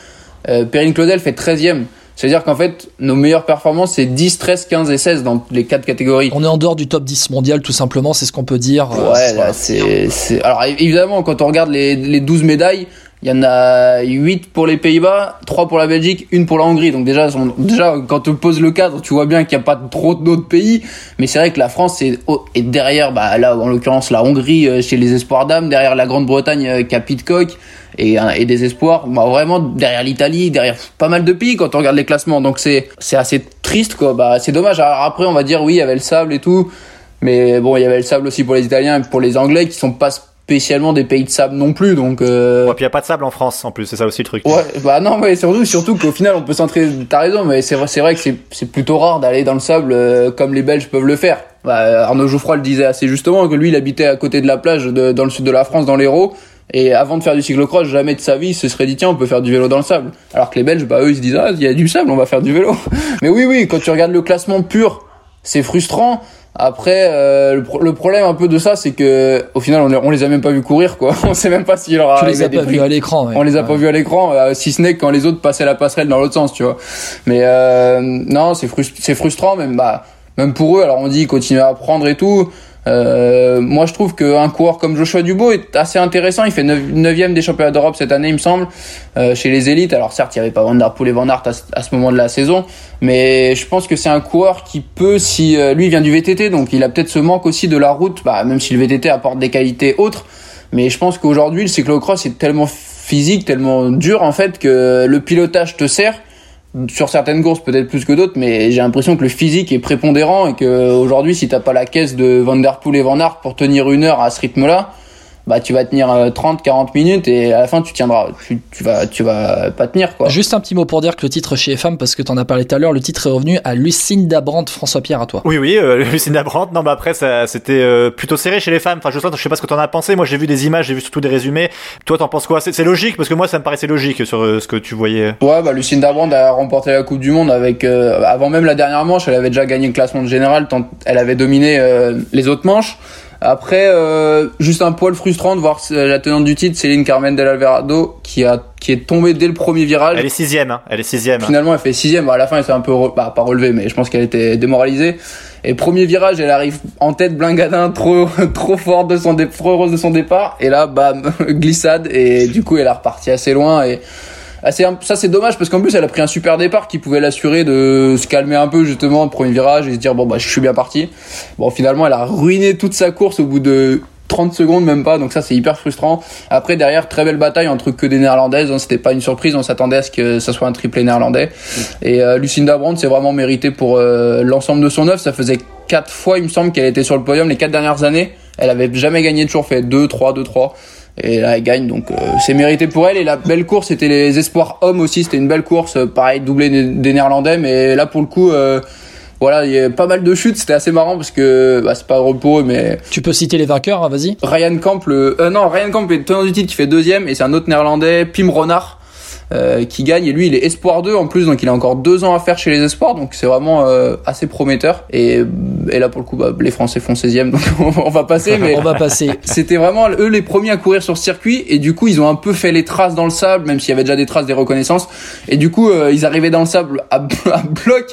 euh, Perrine Claudel fait 13e. C'est-à-dire qu'en fait, nos meilleures performances, c'est 10, 13, 15 et 16 dans les quatre catégories. On est en dehors du top 10 mondial tout simplement, c'est ce qu'on peut dire. Euh, Ouais, là, c'est, c'est, alors évidemment, quand on regarde les, les 12 médailles, il y en a 8 pour les Pays-Bas, 3 pour la Belgique, une pour la Hongrie. Donc déjà, déjà quand on pose le cadre, tu vois bien qu'il n'y a pas trop d'autres pays. Mais c'est vrai que la France est, derrière, bah, là, en l'occurrence, la Hongrie euh, chez les espoirs dames, derrière la Grande-Bretagne euh, qui a Pitcock et, euh, et des espoirs, bah, vraiment derrière l'Italie, derrière pas mal de pays quand on regarde les classements. Donc c'est assez triste, quoi. Bah, c'est dommage. Alors après, on va dire, oui, il y avait le sable et tout. Mais bon, il y avait le sable aussi pour les Italiens et pour les Anglais qui sont pas spécialement des pays de sable non plus. Donc, euh, Ouais, puis il n'y a pas de sable en France en plus, c'est ça aussi le truc. ouais, bah non, mais surtout, surtout qu'au final, on peut s'entraîner. T'as raison, mais c'est vrai, c'est vrai que c'est, c'est plutôt rare d'aller dans le sable euh, comme les Belges peuvent le faire. Bah, Arnaud Geoffroy le disait assez justement que lui, il habitait à côté de la plage de- dans le sud de la France, dans l'Hérault. Et avant de faire du cyclocross, jamais de sa vie, il se serait dit tiens, on peut faire du vélo dans le sable. Alors que les Belges, bah eux, ils se disent ah, il y a du sable, on va faire du vélo. mais oui, oui, quand tu regardes le classement pur, c'est frustrant. Après, euh, le, pro- le problème un peu de ça, c'est que au final, on, les- on les a même pas vus courir, quoi. On sait même pas s'il leur Tu les as pas vus à l'écran. ouais. On les a pas vus à l'écran, euh, si ce n'est quand les autres passaient la passerelle dans l'autre sens, tu vois. Mais euh, non, c'est frust- frustrant, même bah, même pour eux. Alors on dit continuer à apprendre et tout. Euh, moi, je trouve qu'un coureur comme Joshua Dubo est assez intéressant. Il fait 9 des championnats d'Europe cette année, il me semble, euh, chez les élites. Alors certes, il n'y avait pas Van Der Poel et Van à, à ce moment de la saison, mais je pense que c'est un coureur qui peut, si euh, lui vient du VTT, donc il a peut-être ce manque aussi de la route, bah, même si le VTT apporte des qualités autres. Mais je pense qu'aujourd'hui, le cyclocross est tellement physique, tellement dur en fait que le pilotage te sert sur certaines courses peut-être plus que d'autres, mais j'ai l'impression que le physique est prépondérant et que aujourd'hui, si t'as pas la caisse de Van Der Poel et Van Aert pour tenir une heure à ce rythme-là, bah tu vas tenir euh, 30-40 minutes et à la fin tu tiendras, tu, tu vas, tu vas pas tenir quoi. Juste un petit mot pour dire que le titre chez FM, parce que tu en as parlé tout à l'heure, le titre est revenu à Lucinda Brandt, François Pierre, à toi. Oui, oui, euh, Lucinda Brandt. Non, mais après, ça, c'était euh, plutôt serré chez les femmes. Enfin, je sais, je sais pas ce que t'en as pensé. Moi, j'ai vu des images, j'ai vu surtout des résumés. Toi, t'en penses quoi? C'est logique parce que moi, ça me paraissait logique sur euh, ce que tu voyais. Ouais, bah Lucinda Brand a remporté la Coupe du Monde avec euh, avant même la dernière manche, elle avait déjà gagné le classement de général tant elle avait dominé euh, les autres manches. Après, euh, juste un poil frustrant de voir la tenante du titre, Céline Carmen Del Alvarado, qui a qui est tombée dès le premier virage. Elle est sixième, hein. elle est sixième. Finalement, elle fait sixième. à la fin, elle s'est un peu, bah, pas relevée, mais je pense qu'elle était démoralisée. Et premier virage, elle arrive en tête blingadin, trop, trop forte de son, trop heureuse de son départ. Et là, bam, glissade. Et du coup, elle a reparti assez loin. Et ah, ça c'est dommage parce qu'en plus elle a pris un super départ qui pouvait l'assurer de se calmer un peu justement le premier virage et se dire bon bah je suis bien parti. Bon finalement elle a ruiné toute sa course au bout de 30 secondes même pas. Donc ça c'est hyper frustrant. Après derrière très belle bataille entre que des néerlandaises hein, c'était pas une surprise. On s'attendait à ce que ça soit un triplé néerlandais. Et euh, Lucinda Brandt c'est vraiment mérité pour euh, l'ensemble de son œuvre. Ça faisait quatre fois il me semble qu'elle était sur le podium les quatre dernières années. Elle avait jamais gagné toujours fait 2 3 2 3 et là elle gagne donc euh, c'est mérité pour elle. Et la belle course c'était les espoirs hommes aussi. C'était une belle course euh, pareil doublé des néerlandais. Mais là pour le coup euh, voilà, il y a pas mal de chutes, c'était assez marrant parce que bah, c'est pas repos, mais. Tu peux citer les vainqueurs, hein, vas-y. Ryan Camp, le, non, Ryan Camp est tenant du titre qui fait deuxième. Et c'est un autre néerlandais, Pim Renard, euh, qui gagne. Et lui il est espoir 2 en plus donc il a encore deux ans à faire chez les espoirs donc c'est vraiment euh, assez prometteur. Et, et là pour le coup bah, les Français font 16e donc on va passer mais on va passer. c'était vraiment eux les premiers à courir sur ce circuit. Et du coup ils ont un peu fait les traces dans le sable même s'il y avait déjà des traces des reconnaissances. Et du coup euh, ils arrivaient dans le sable à, à, bloc.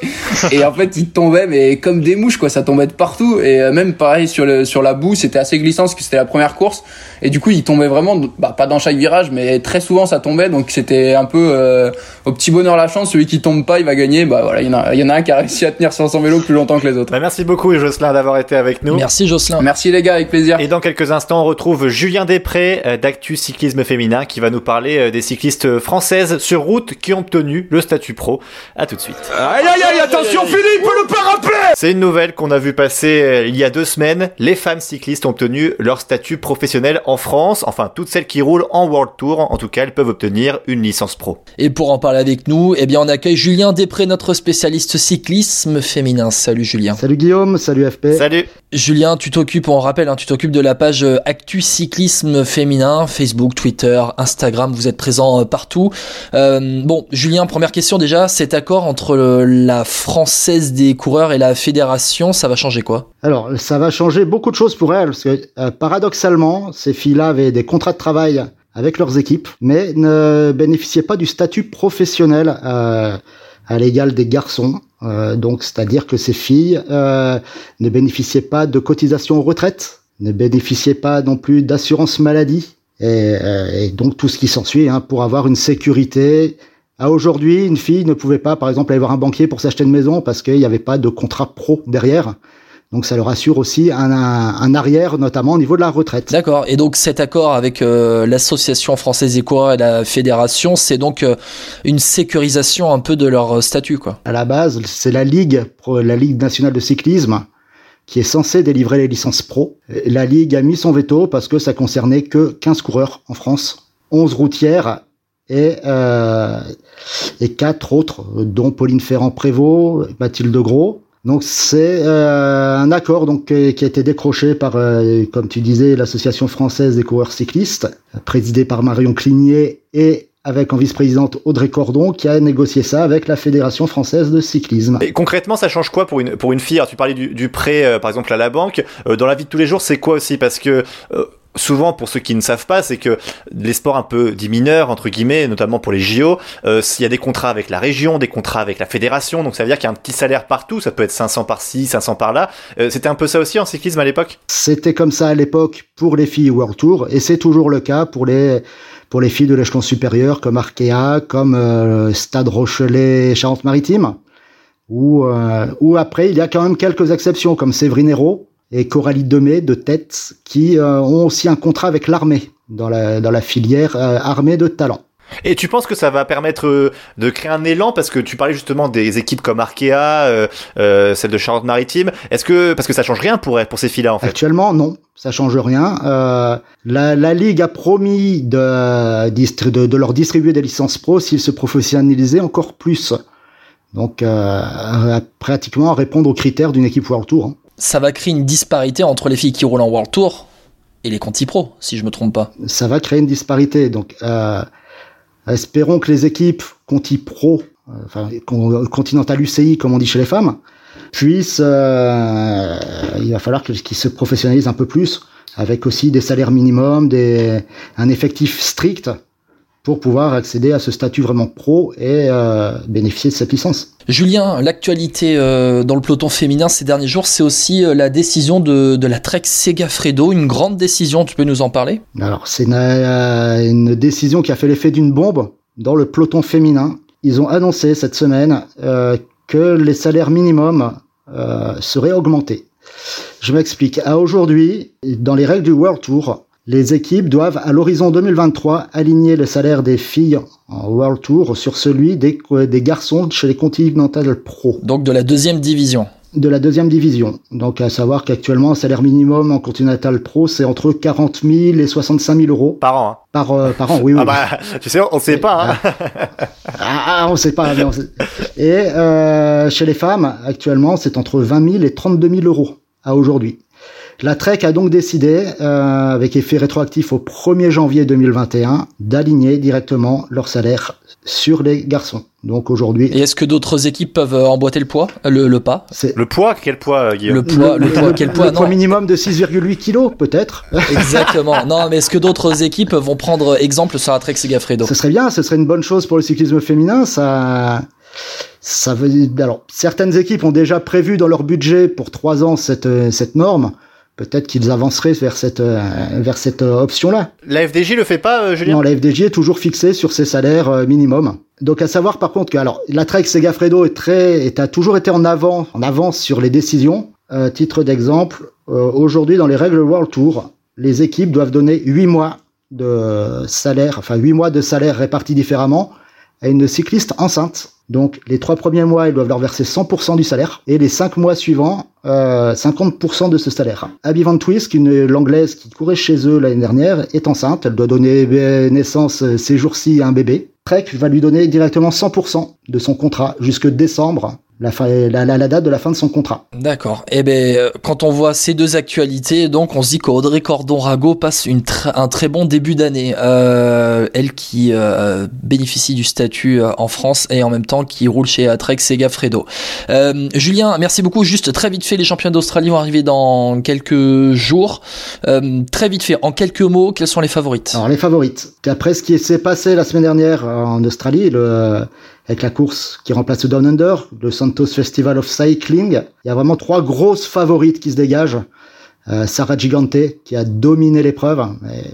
Et en fait ils tombaient mais comme des mouches quoi. Ça tombait de partout. Et même pareil sur le sur la boue c'était assez glissant parce que c'était la première course. Et du coup ils tombaient vraiment bah, pas dans chaque virage mais très souvent ça tombait. Donc c'était un peu euh, au petit bonheur la chance, celui qui tombe pas, il va gagner. Bah voilà, il y en a, il y en a un qui a réussi à tenir sur son vélo plus longtemps que les autres. Bah, merci beaucoup Jocelyn d'avoir été avec nous. Merci Jocelyn. Merci les gars, avec plaisir. Et dans quelques instants, on retrouve Julien Després euh, d'Actu Cyclisme Féminin qui va nous parler euh, des cyclistes françaises sur route qui ont obtenu le statut pro. À tout de suite. Aïe aïe aïe, attention Philippe, le parapet C'est une nouvelle qu'on a vu passer il y a deux semaines. Les femmes cyclistes ont obtenu leur statut professionnel en France. Enfin, toutes celles qui roulent en World Tour, en tout cas, elles peuvent obtenir une licence pro. Et pour en parler avec nous, eh bien, on accueille Julien Després, notre spécialiste cyclisme féminin. Salut Julien. Salut Guillaume, salut FP. Salut. Julien, tu t'occupes, on rappelle, hein, tu t'occupes de la page euh, Actu Cyclisme Féminin, Facebook, Twitter, Instagram, vous êtes présent euh, partout. Euh, bon, Julien, première question déjà, cet accord entre la Française des coureurs et la fédération, ça va changer quoi? Alors, ça va changer beaucoup de choses pour elle, parce que paradoxalement, ces filles-là avaient des contrats de travail avec leurs équipes, mais ne bénéficiaient pas du statut professionnel euh, à l'égal des garçons. Euh, donc, c'est-à-dire que ces filles euh, ne bénéficiaient pas de cotisation retraite, ne bénéficiaient pas non plus d'assurance maladie, et, donc tout ce qui s'ensuit hein, pour avoir une sécurité. À aujourd'hui, une fille ne pouvait pas, par exemple, aller voir un banquier pour s'acheter une maison parce qu'il n'y avait pas de contrat pro derrière. Donc ça leur assure aussi un, un, arrière, notamment au niveau de la retraite. D'accord. Et donc cet accord avec euh, l'association française des coureurs et la fédération, c'est donc euh, une sécurisation un peu de leur statut, quoi. À la base, c'est la ligue, la ligue nationale de cyclisme, qui est censée délivrer les licences pro. La ligue a mis son veto parce que ça concernait que 15 coureurs en France, 11 routières et euh, et quatre autres, dont Pauline Ferrand-Prévot, Mathilde Gros. Donc c'est euh, un accord donc qui a été décroché par, euh, comme tu disais, l'association française des coureurs cyclistes, présidée par Marion Clignet et avec en vice-présidente Audrey Cordon qui a négocié ça avec la Fédération française de cyclisme. Et concrètement, ça change quoi pour une pour une fille Tu parlais du, du prêt, euh, par exemple à la banque. dans la vie de tous les jours, c'est quoi aussi? Parce que souvent, pour ceux qui ne savent pas, c'est que les sports un peu dits mineurs, entre guillemets, notamment pour les JO, euh, y a des contrats avec la région, des contrats avec la fédération, donc ça veut dire qu'il y a un petit salaire partout, ça peut être 500 par-ci, 500 par-là. Euh, c'était un peu ça aussi en cyclisme à l'époque? C'était comme ça à l'époque pour les filles World Tour, et c'est toujours le cas pour les pour les filles de l'échelon supérieur comme Arkea, comme euh, Stade Rochelet, Charente-Maritime, ou ou après il y a quand même quelques exceptions comme Séverine Hérault, et Coralie Demey de Tête qui euh, ont aussi un contrat avec l'armée dans la, dans la filière euh, armée de talent. Et tu penses que ça va permettre euh, de créer un élan? Parce que tu parlais justement des équipes comme Arkea, euh, celle de Charente-Maritime. Est-ce que parce que ça change rien pour pour ces filles-là en fait? Actuellement, non, ça change rien. Euh, la, la ligue a promis de, de, de leur distribuer des licences pro s'ils se professionnalisaient encore plus. Donc pratiquement répondre aux critères d'une équipe World Tour. Hein ça va créer une disparité entre les filles qui roulent en World Tour et les Conti Pro, si je me trompe pas. Ça va créer une disparité. Donc, euh, espérons que les équipes Conti Pro, euh, enfin Continental UCI, comme on dit chez les femmes, puisse, euh, il va falloir qu'ils se professionnalisent un peu plus, avec aussi des salaires minimums, des, un effectif strict pour pouvoir accéder à ce statut vraiment pro et euh, bénéficier de cette licence. Julien, l'actualité euh, dans le peloton féminin ces derniers jours, c'est aussi euh, la décision de, de la Trek Segafredo, une grande décision, tu peux nous en parler? Alors c'est une, une, décision qui a fait l'effet d'une bombe dans le peloton féminin. Ils ont annoncé cette semaine que les salaires minimums seraient augmentés. Je m'explique. À aujourd'hui, dans les règles du World Tour, les équipes doivent, à l'horizon 2023, aligner le salaire des filles en World Tour sur celui des, des garçons chez les Continental Pro. Donc de la deuxième division de la deuxième division. Donc à savoir qu'actuellement, un salaire minimum en Continental Pro, c'est entre 40 000 et 65 000 euros. Par an. Hein. Par, euh, par an, oui, oui. Ah bah, tu sais, on ne sait pas. Hein. ah, ah, on sait pas. Mais on sait. Et euh, chez les femmes, actuellement, c'est entre 20 000 et 32 000 euros à aujourd'hui. La Trek a donc décidé, euh, avec effet rétroactif au 1er janvier 2021, d'aligner directement leur salaire sur les garçons. Donc aujourd'hui. Et est-ce que d'autres équipes peuvent euh, emboîter le poids, le, le pas? Le poids, quel poids, Guillaume? Le poids, le, poids, quel poids? Le poids minimum de 6,8 kilos, peut-être. Exactement. Non, mais est-ce que d'autres équipes vont prendre exemple sur la Trek Segafredo Ce serait bien, ce serait une bonne chose pour le cyclisme féminin. Ça, ça veut. Alors, certaines équipes ont déjà prévu dans leur budget pour trois ans cette cette norme peut-être qu'ils avanceraient vers cette euh, vers cette euh, option-là. La FDJ le fait pas, euh, Julien? Non, la FDJ est toujours fixée sur ses salaires euh, minimum. Donc à savoir par contre que alors la Trek Segafredo est très est, a toujours été en avant en avance sur les décisions. titre d'exemple, aujourd'hui dans les règles World Tour, les équipes doivent donner 8 mois de salaire, enfin 8 mois de salaire répartis différemment à une cycliste enceinte donc les trois premiers mois, ils doivent leur verser 100% du salaire et les cinq mois suivants, euh, 50% de ce salaire. Abby Van Twist, une l'anglaise qui courait chez eux l'année dernière, est enceinte. Elle doit donner naissance euh, ces jours-ci à un bébé. Trek va lui donner directement 100% de son contrat jusque décembre la, la, la, date de la fin de son contrat. D'accord. Et eh ben, euh, quand on voit ces deux actualités, donc on se dit qu'Audrey Cordon-Rago passe une un très bon début d'année. Euh, elle qui euh, bénéficie du statut euh, en France et en même temps qui roule chez Trek Segafredo. Euh, Julien, merci beaucoup. Juste très vite fait, les champions d'Australie vont arriver dans quelques jours. très vite fait, en quelques mots, quelles sont les favorites? Alors les favorites. Après ce qui s'est passé la semaine dernière en Australie, le avec la course qui remplace le Down Under, le Santos Festival of Cycling. Il y a vraiment trois grosses favorites qui se dégagent. Euh, Sarah Gigante qui a dominé l'épreuve.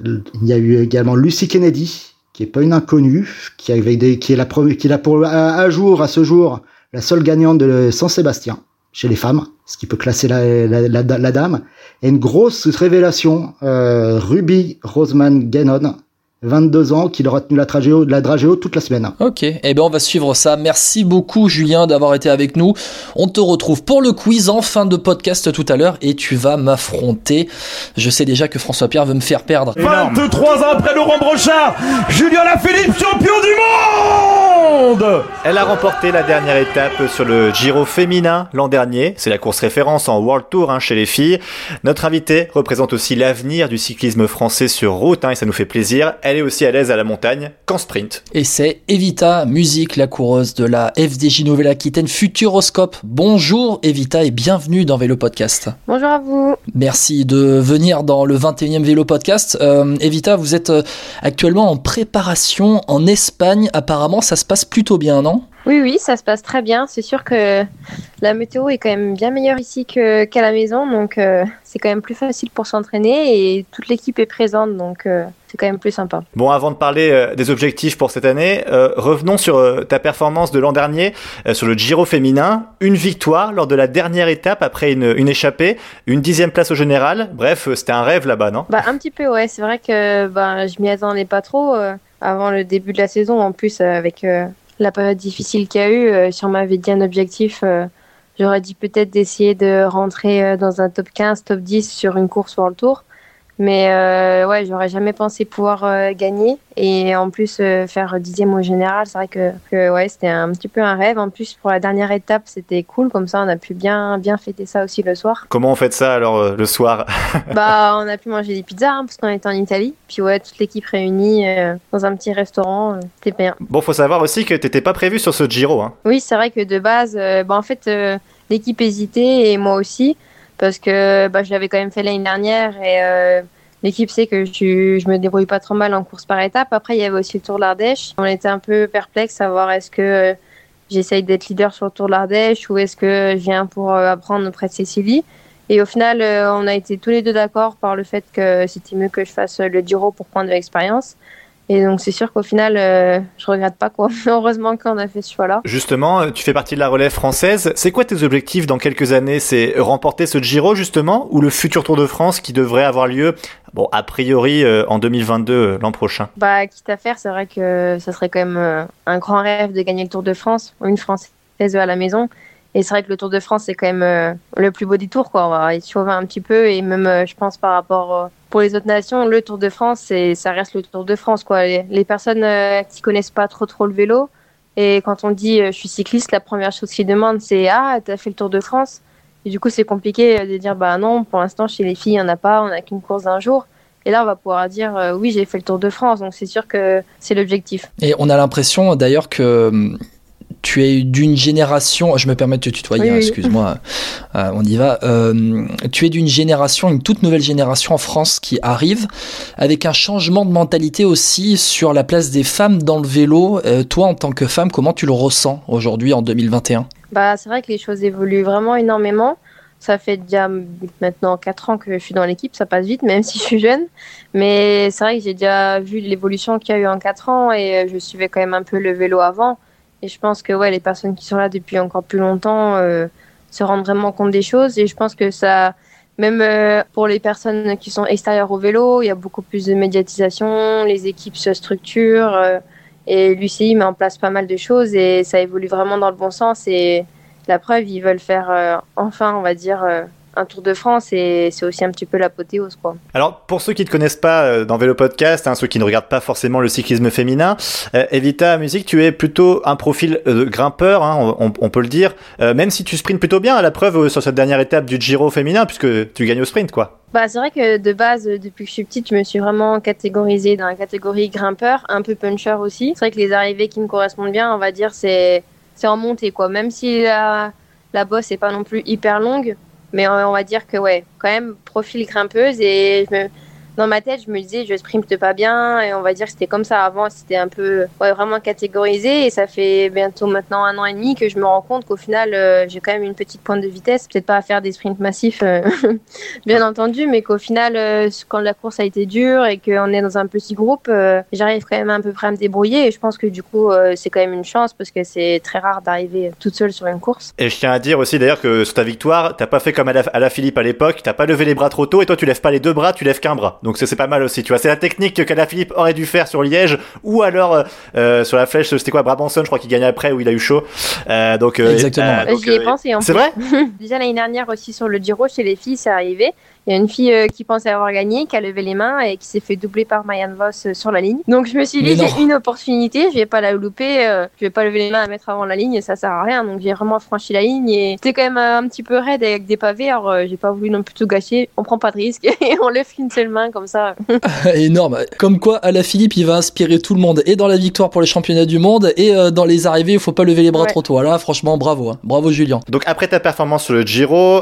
Il y a eu également Lucy Kennedy qui est pas une inconnue, qui, avait des, qui est la première, qui est là pour à, jour, à ce jour, la seule gagnante de San Sébastien chez les femmes, ce qui peut classer la, la, la, la dame. Et une grosse révélation, euh, Ruby Roseman Gannon, 22 ans, qu'il aura tenu la dragéo, la dragéo toute la semaine. Ok, et eh ben on va suivre ça. Merci beaucoup Julien d'avoir été avec nous. On te retrouve pour le quiz en fin de podcast tout à l'heure et tu vas m'affronter. Je sais déjà que François Pierre veut me faire perdre. 23 ans après Laurent Brochard, Julien Lafilippe, champion du monde Elle a remporté la dernière étape sur le Giro féminin l'an dernier. C'est la course référence en World Tour hein, chez les filles. Notre invité représente aussi l'avenir du cyclisme français sur route hein, et ça nous fait plaisir. Elle elle est aussi à l'aise à la montagne qu'en sprint. Et c'est Evita Musique, la coureuse de la FDJ Nouvelle-Aquitaine Futuroscope. Bonjour Evita et bienvenue dans Vélo Podcast. Bonjour à vous. Merci de venir dans le 21e Vélo Podcast. Euh, Evita, vous êtes euh, actuellement en préparation en Espagne. Apparemment, ça se passe plutôt bien, non? Oui, oui, ça se passe très bien. C'est sûr que la météo est quand même bien meilleure ici qu'à la maison, donc euh, c'est quand même plus facile pour s'entraîner et toute l'équipe est présente, donc euh, c'est quand même plus sympa. Bon, avant de parler euh, des objectifs pour cette année, revenons sur ta performance de l'an dernier sur le Giro féminin. Une victoire lors de la dernière étape après une, une échappée, une dixième place au général. Bref, c'était un rêve là-bas, non? Bah un petit peu, ouais. C'est vrai que bah, je m'y attendais pas trop avant le début de la saison. En plus, avec la période difficile qu'il y a eu, euh, si on m'avait dit un objectif, euh, j'aurais dit peut-être d'essayer de rentrer euh, dans un top 15, top 10 sur une course le Tour. Mais euh, ouais, j'aurais jamais pensé pouvoir euh, gagner et en plus euh, faire dixième au général. C'est vrai que, que ouais, c'était un petit peu un rêve. En plus, pour la dernière étape, c'était cool. Comme ça, on a pu bien bien fêter ça aussi le soir. Comment on fait ça alors le soir? Bah, on a pu manger des pizzas hein, parce qu'on était en Italie. Puis ouais, toute l'équipe réunie dans un petit restaurant, c'était bien. Bon, faut savoir aussi que t'étais pas prévu sur ce Giro. Hein. Oui, c'est vrai que de base, bah en fait l'équipe hésitait et moi aussi parce que bah, je l'avais quand même fait l'année dernière et l'équipe sait que je, je me débrouille pas trop mal en course par étape. Après, il y avait aussi le Tour de l'Ardèche. On était un peu perplexe à voir est-ce que j'essaye d'être leader sur le Tour de l'Ardèche ou est-ce que je viens pour apprendre auprès de Cécilie. Et au final, on a été tous les deux d'accord par le fait que c'était mieux que je fasse le Giro pour prendre de l'expérience. Et donc c'est sûr qu'au final, euh, je regrette pas quoi. Heureusement qu'on a fait ce choix-là. Justement, euh, tu fais partie de la relève française. C'est quoi tes objectifs dans quelques années? C'est remporter ce Giro justement ou le futur Tour de France qui devrait avoir lieu, bon a priori euh, en 2022 l'an prochain? Bah quitte à faire, c'est vrai que ça serait quand même un grand rêve de gagner le Tour de France, une Française à la maison. Et c'est vrai que le Tour de France, c'est quand même euh, le plus beau des tours. Quoi. On va y sauver un petit peu. Et même, euh, je pense, par rapport euh, pour les autres nations, le Tour de France, c'est, ça reste le Tour de France. Quoi. Les, personnes qui connaissent pas trop trop le vélo, et quand on dit je suis cycliste, la première chose qu'ils demandent, c'est Ah, tu as fait le Tour de France? Et du coup, c'est compliqué de dire Bah non, pour l'instant, chez les filles, il n'y en a pas, on n'a qu'une course d'un jour. Et là, on va pouvoir dire oui, j'ai fait le Tour de France. Donc, c'est sûr que c'est l'objectif. Et on a l'impression d'ailleurs que hum, tu es d'une génération, je me permets de te tutoyer, hein, excuse-moi, euh, on y va. Euh, tu es d'une génération, une toute nouvelle génération en France qui arrive, avec un changement de mentalité aussi sur la place des femmes dans le vélo. Euh, toi, en tant que femme, comment tu le ressens aujourd'hui en 2021 Bah, c'est vrai que les choses évoluent vraiment énormément. Ça fait déjà maintenant 4 ans que je suis dans l'équipe, ça passe vite, même si je suis jeune. Mais c'est vrai que j'ai déjà vu l'évolution qu'il y a eu en 4 ans et je suivais quand même un peu le vélo avant. Et je pense que ouais, les personnes qui sont là depuis encore plus longtemps euh, se rendent vraiment compte des choses. Et je pense que ça, même euh, pour les personnes qui sont extérieures au vélo, il y a beaucoup plus de médiatisation, les équipes se structurent. Euh, et l'UCI met en place pas mal de choses et ça évolue vraiment dans le bon sens. Et la preuve, ils veulent faire enfin, on va dire, un Tour de France et c'est aussi un petit peu l'apothéose quoi. Alors pour ceux qui ne te connaissent pas euh, dans Vélo Podcast, hein, ceux qui ne regardent pas forcément le cyclisme féminin, euh, Evita Musique, tu es plutôt un profil euh, grimpeur, hein, on, peut le dire, même si tu sprints plutôt bien à la preuve sur cette dernière étape du Giro féminin puisque tu gagnes au sprint quoi. Bah, c'est vrai que de base, depuis que je suis petite, je me suis vraiment catégorisée dans la catégorie grimpeur, un peu puncher aussi. C'est vrai que les arrivées qui me correspondent bien, on va dire, c'est c'est en montée quoi. Même si la, la bosse est pas non plus hyper longue, mais on va dire que, ouais, quand même, profil grimpeuse. Et je me, dans ma tête, je me disais, je sprinte pas bien. Et on va dire que c'était comme ça avant. C'était un peu ouais, vraiment catégorisé. Et ça fait bientôt maintenant un an et demi que je me rends compte qu'au final, euh, j'ai quand même une petite pointe de vitesse. Peut-être pas à faire des sprints massifs, euh, bien entendu, mais qu'au final, euh, quand la course a été dure et qu'on est dans un petit groupe, j'arrive quand même à peu près à me débrouiller. Et je pense que du coup, c'est quand même une chance parce que c'est très rare d'arriver toute seule sur une course. Et je tiens à dire aussi d'ailleurs que sur ta victoire, t'as pas fait comme à la, à la Philippe à l'époque. T'as pas levé les bras trop tôt et toi, tu lèves pas les deux bras, tu lèves qu'un bras. Donc c'est pas mal aussi, tu vois. C'est la technique que Philippe aurait dû faire sur Liège ou alors euh, euh, sur la flèche, c'était quoi Brabanson, je crois qu'il gagne après où il a eu chaud. Euh, donc exactement. J'y ai pensé. C'est vrai. Déjà l'année dernière aussi sur le Giro chez les filles, c'est arrivé. Il y a une fille euh, qui pensait avoir gagné, qui a levé les mains et qui s'est fait doubler par Mayan Voss euh, sur la ligne. Donc je me suis dit, j'ai une opportunité, je vais pas la louper, euh, je vais pas lever les mains à mettre avant la ligne, ça sert à rien. Donc j'ai vraiment franchi la ligne et c'était quand même un petit peu raide avec des pavés. Alors j'ai pas voulu non plus tout gâcher. On prend pas de risque et on lève une seule main comme ça. Énorme. Comme quoi, à la Philippe, il va inspirer tout le monde et dans la victoire pour les championnats du monde et dans les arrivées, il faut pas lever les bras trop tôt. Là, franchement, bravo, hein. bravo Julien. Donc après ta performance sur le Giro,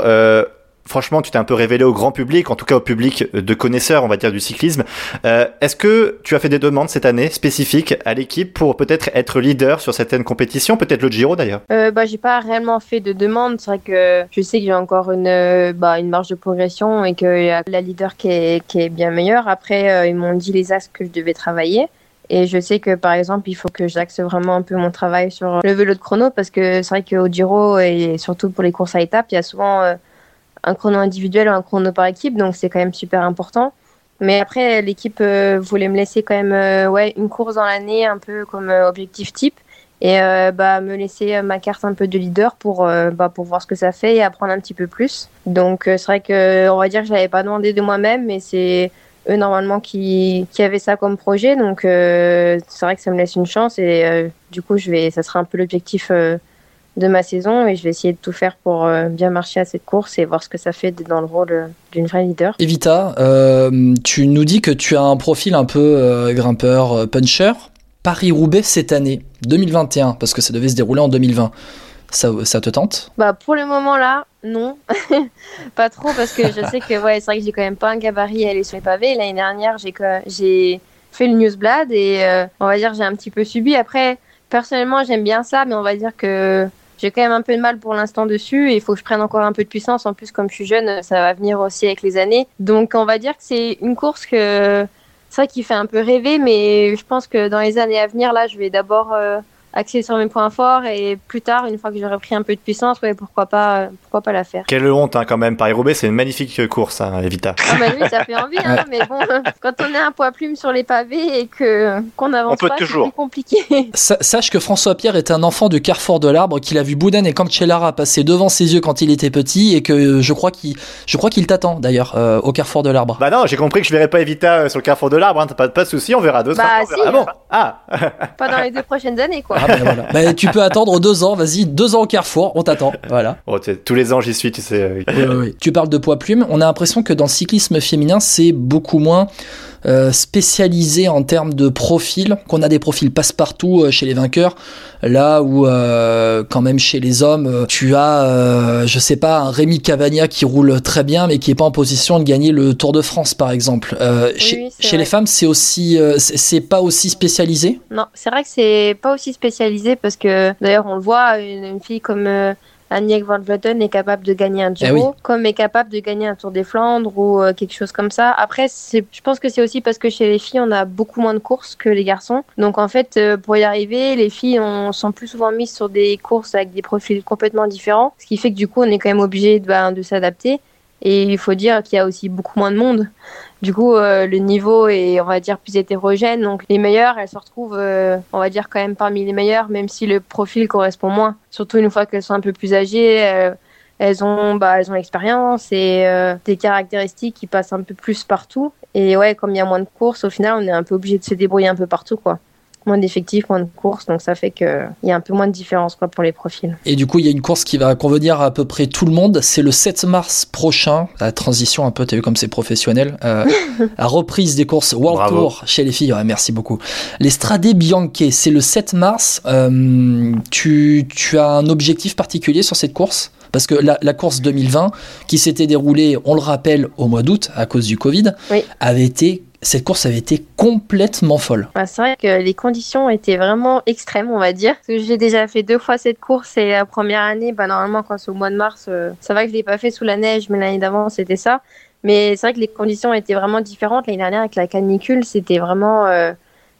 franchement, tu t'es un peu révélé au grand public, en tout cas au public de connaisseurs, on va dire, du cyclisme. Euh, est-ce que tu as fait des demandes cette année spécifiques à l'équipe pour peut-être être leader sur certaines compétitions, peut-être le Giro d'ailleurs? Euh, Bah, j'ai pas réellement fait de demandes. C'est vrai que je sais que j'ai encore une, euh, bah, une marge de progression et a la leader qui est, qui est bien meilleure. Après, euh, ils m'ont dit les axes que je devais travailler. Et je sais que par exemple, il faut que j'axe vraiment un peu mon travail sur le vélo de chrono parce que c'est vrai qu'au Giro et surtout pour les courses à étapes, il y a souvent un chrono individuel ou un chrono par équipe, donc c'est quand même super important. Mais après, l'équipe euh, voulait me laisser quand même euh, ouais, une course dans l'année, un peu comme euh, objectif type, et bah, me laisser ma carte un peu de leader pour, bah, pour voir ce que ça fait et apprendre un petit peu plus. Donc c'est vrai que on va dire que je l'avais pas demandé de moi-même, mais c'est eux normalement qui, qui avaient ça comme projet. Donc c'est vrai que ça me laisse une chance et du coup je vais, ça sera un peu l'objectif de ma saison et je vais essayer de tout faire pour euh, bien marcher à cette course et voir ce que ça fait dans le rôle euh, d'une vraie leader. Evita, euh, tu nous dis que tu as un profil un peu grimpeur, puncher. Paris-Roubaix cette année, 2021, parce que ça devait se dérouler en 2020. Ça, ça te tente? Bah pour le moment là, non, pas trop parce que je sais que ouais, c'est vrai que j'ai quand même pas un gabarit à aller sur les pavés. L'année dernière, j'ai j'ai fait le newsblad et euh, on va dire j'ai un petit peu subi. Après, personnellement, j'aime bien ça, mais on va dire que j'ai quand même un peu de mal pour l'instant dessus et il faut que je prenne encore un peu de puissance. En plus, comme je suis jeune, ça va venir aussi avec les années. Donc, on va dire que c'est une course que c'est qui fait un peu rêver, mais je pense que dans les années à venir, là, je vais d'abord euh, axé sur mes points forts et plus tard, une fois que j'aurai pris un peu de puissance, ouais, pourquoi pas, pourquoi pas la faire. Quelle honte hein, quand même, Paris-Roubaix, c'est une magnifique course, hein, Evita. Ah bah oui, ça fait envie, hein, mais bon, quand on est un poids plume sur les pavés et que qu'on avance pas, c'est plus compliqué. Sache que François Pierre est un enfant de Carrefour de l'Arbre, qu'il a vu Bouden et Cancellara passer devant ses yeux quand il était petit et que je crois qu'il, je crois qu'il t'attend d'ailleurs euh, au Carrefour de l'Arbre. Bah non, j'ai compris que je verrai pas Evita euh, sur le Carrefour de l'Arbre, hein, pas, pas de souci, on verra deux. Bah si, ah bon, ah. pas dans les deux prochaines années quoi. Ah, ben voilà. bah, tu peux attendre deux ans, vas-y, deux ans au Carrefour, on t'attend. Voilà. Oh, tous les ans, j'y suis, tu sais. Oui, oui. Tu parles de poids plume. On a l'impression que dans le cyclisme féminin, c'est beaucoup moins euh, spécialisé en termes de profil, qu'on a des profils passe-partout euh, chez les vainqueurs, là où euh, quand même chez les hommes, tu as, je sais pas, un Rémi Cavagna qui roule très bien, mais qui est pas en position de gagner le Tour de France, par exemple. chez, chez les femmes, c'est aussi, c'est pas aussi spécialisé? Non, c'est vrai que c'est pas aussi spécialisé parce que d'ailleurs on le voit, une, fille comme Aniek van Vleuten est capable de gagner un Giro, eh comme est capable de gagner un Tour des Flandres ou euh, quelque chose comme ça. Après, je pense que c'est aussi parce que chez les filles, on a beaucoup moins de courses que les garçons. Donc en fait, euh, pour y arriver, les filles on, sont plus souvent mises sur des courses avec des profils complètement différents, ce qui fait que du coup, on est quand même obligé de, de s'adapter. Et il faut dire qu'il y a aussi beaucoup moins de monde. Du coup, euh, le niveau est, on va dire, plus hétérogène. Donc, les meilleures, elles se retrouvent, euh, on va dire, quand même parmi les meilleures, même si le profil correspond moins. Surtout une fois qu'elles sont un peu plus âgées, euh, elles ont, bah, elles ont l'expérience et des caractéristiques qui passent un peu plus partout. Et ouais, comme il y a moins de courses, au final, on est un peu obligé de se débrouiller un peu partout, quoi moins d'effectifs, moins de courses, donc ça fait qu'il y a un peu moins de différence quoi, pour les profils. Et du coup, il y a une course qui va convenir à peu près tout le monde, c'est le 7 mars prochain, la transition un peu, t'as vu comme c'est professionnel, euh, la reprise des courses World Tour chez les filles, merci beaucoup. Les Strade Bianche, c'est le 7 mars, euh, tu, tu as un objectif particulier sur cette course? Parce que la, la, course 2020, qui s'était déroulée, on le rappelle, au mois d'août à cause du Covid, avait été cette course avait été complètement folle. c'est vrai que les conditions étaient vraiment extrêmes, on va dire. J'ai déjà fait deux fois cette course et la première année, bah, normalement, quand c'est au mois de mars, euh, ça va que je l'ai pas fait sous la neige, mais l'année d'avant, c'était ça. Mais c'est vrai que les conditions étaient vraiment différentes. L'année dernière, avec la canicule, c'était vraiment euh,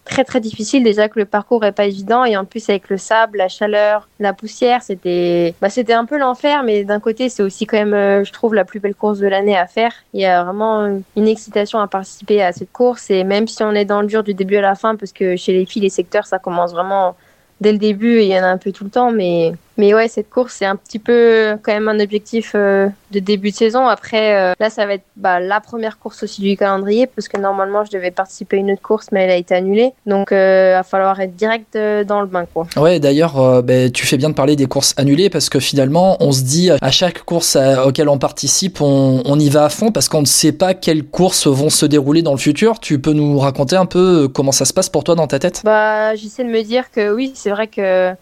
très très difficile. Déjà que le parcours est pas évident. Et en plus avec le sable, la chaleur, la poussière, c'était bah, c'était un peu l'enfer. Mais d'un côté c'est aussi quand même euh, je trouve la plus belle course de l'année à faire. Il y a vraiment une excitation à participer à cette course. Et même si on est dans le dur du début à la fin parce que chez les filles les secteurs ça commence vraiment dès le début et il y en a un peu tout le temps. Mais mais ouais, cette course, c'est un petit peu quand même un objectif euh, de début de saison. Après, euh, là, ça va être bah, la première course aussi du calendrier, parce que normalement, je devais participer à une autre course, mais elle a été annulée. Donc, il euh, va falloir être direct dans le bain. Quoi. Ouais, d'ailleurs, ben, tu fais bien de parler des courses annulées, parce que finalement, on se dit, à chaque course auquel on participe, on, on, y va à fond, parce qu'on ne sait pas quelles courses vont se dérouler dans le futur. Tu peux nous raconter un peu comment ça se passe pour toi dans ta tête? Bah, j'essaie de me dire que oui, c'est vrai que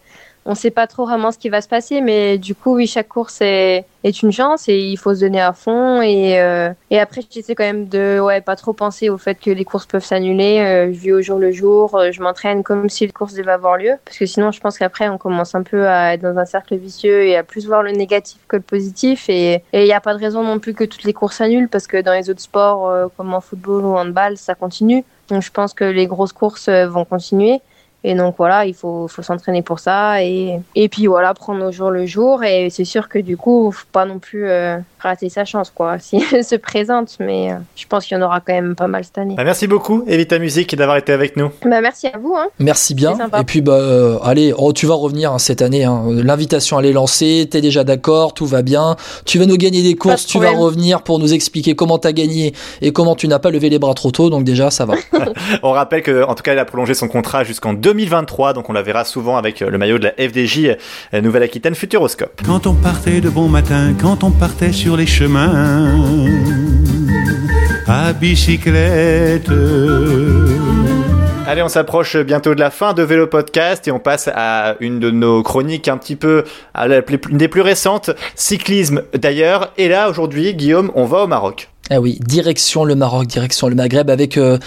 on ne sait pas trop vraiment ce qui va se passer, mais du coup, oui, chaque course est, une chance et il faut se donner à fond. Et, euh, et après, j'essaie quand même de ouais, pas trop penser au fait que les courses peuvent s'annuler. Euh, je vis au jour le jour, euh, je m'entraîne comme si les course devait avoir lieu. Parce que sinon, je pense qu'après, on commence un peu à être dans un cercle vicieux et à plus voir le négatif que le positif. Et il n'y a pas de raison non plus que toutes les courses s'annulent parce que dans les autres sports, comme en football ou en handball, ça continue. Donc je pense que les grosses courses vont continuer. Et donc voilà, il faut, faut s'entraîner pour ça et, et puis voilà, prendre au jour le jour. Et c'est sûr que du coup, faut pas non plus euh, rater sa chance quoi, si elle se présente. Mais euh, je pense qu'il y en aura quand même pas mal cette année. Bah, merci beaucoup, Evita Musique, d'avoir été avec nous. Bah, merci à vous. Hein. Merci bien. Et puis bah euh, allez, oh, tu vas revenir hein, cette année. Hein. L'invitation elle est lancée, t'es déjà d'accord, tout va bien. Tu vas nous gagner des courses, tu vas revenir pour nous expliquer comment t'as gagné et comment tu n'as pas levé les bras trop tôt. Donc déjà, ça va. On rappelle que en tout cas, elle a prolongé son contrat jusqu'en 2023, donc on la verra souvent avec euh, le maillot de la FDJ euh, Nouvelle-Aquitaine Futuroscope. Quand on partait de bon matin, quand on partait sur les chemins, à bicyclette, Allez, on s'approche bientôt de la fin de Vélo Podcast et on passe à une de nos chroniques un petit peu, à la, une des plus récentes, cyclisme d'ailleurs. Et là, aujourd'hui, Guillaume, on va au Maroc. Ah oui, direction le Maroc, direction le Maghreb avec euh,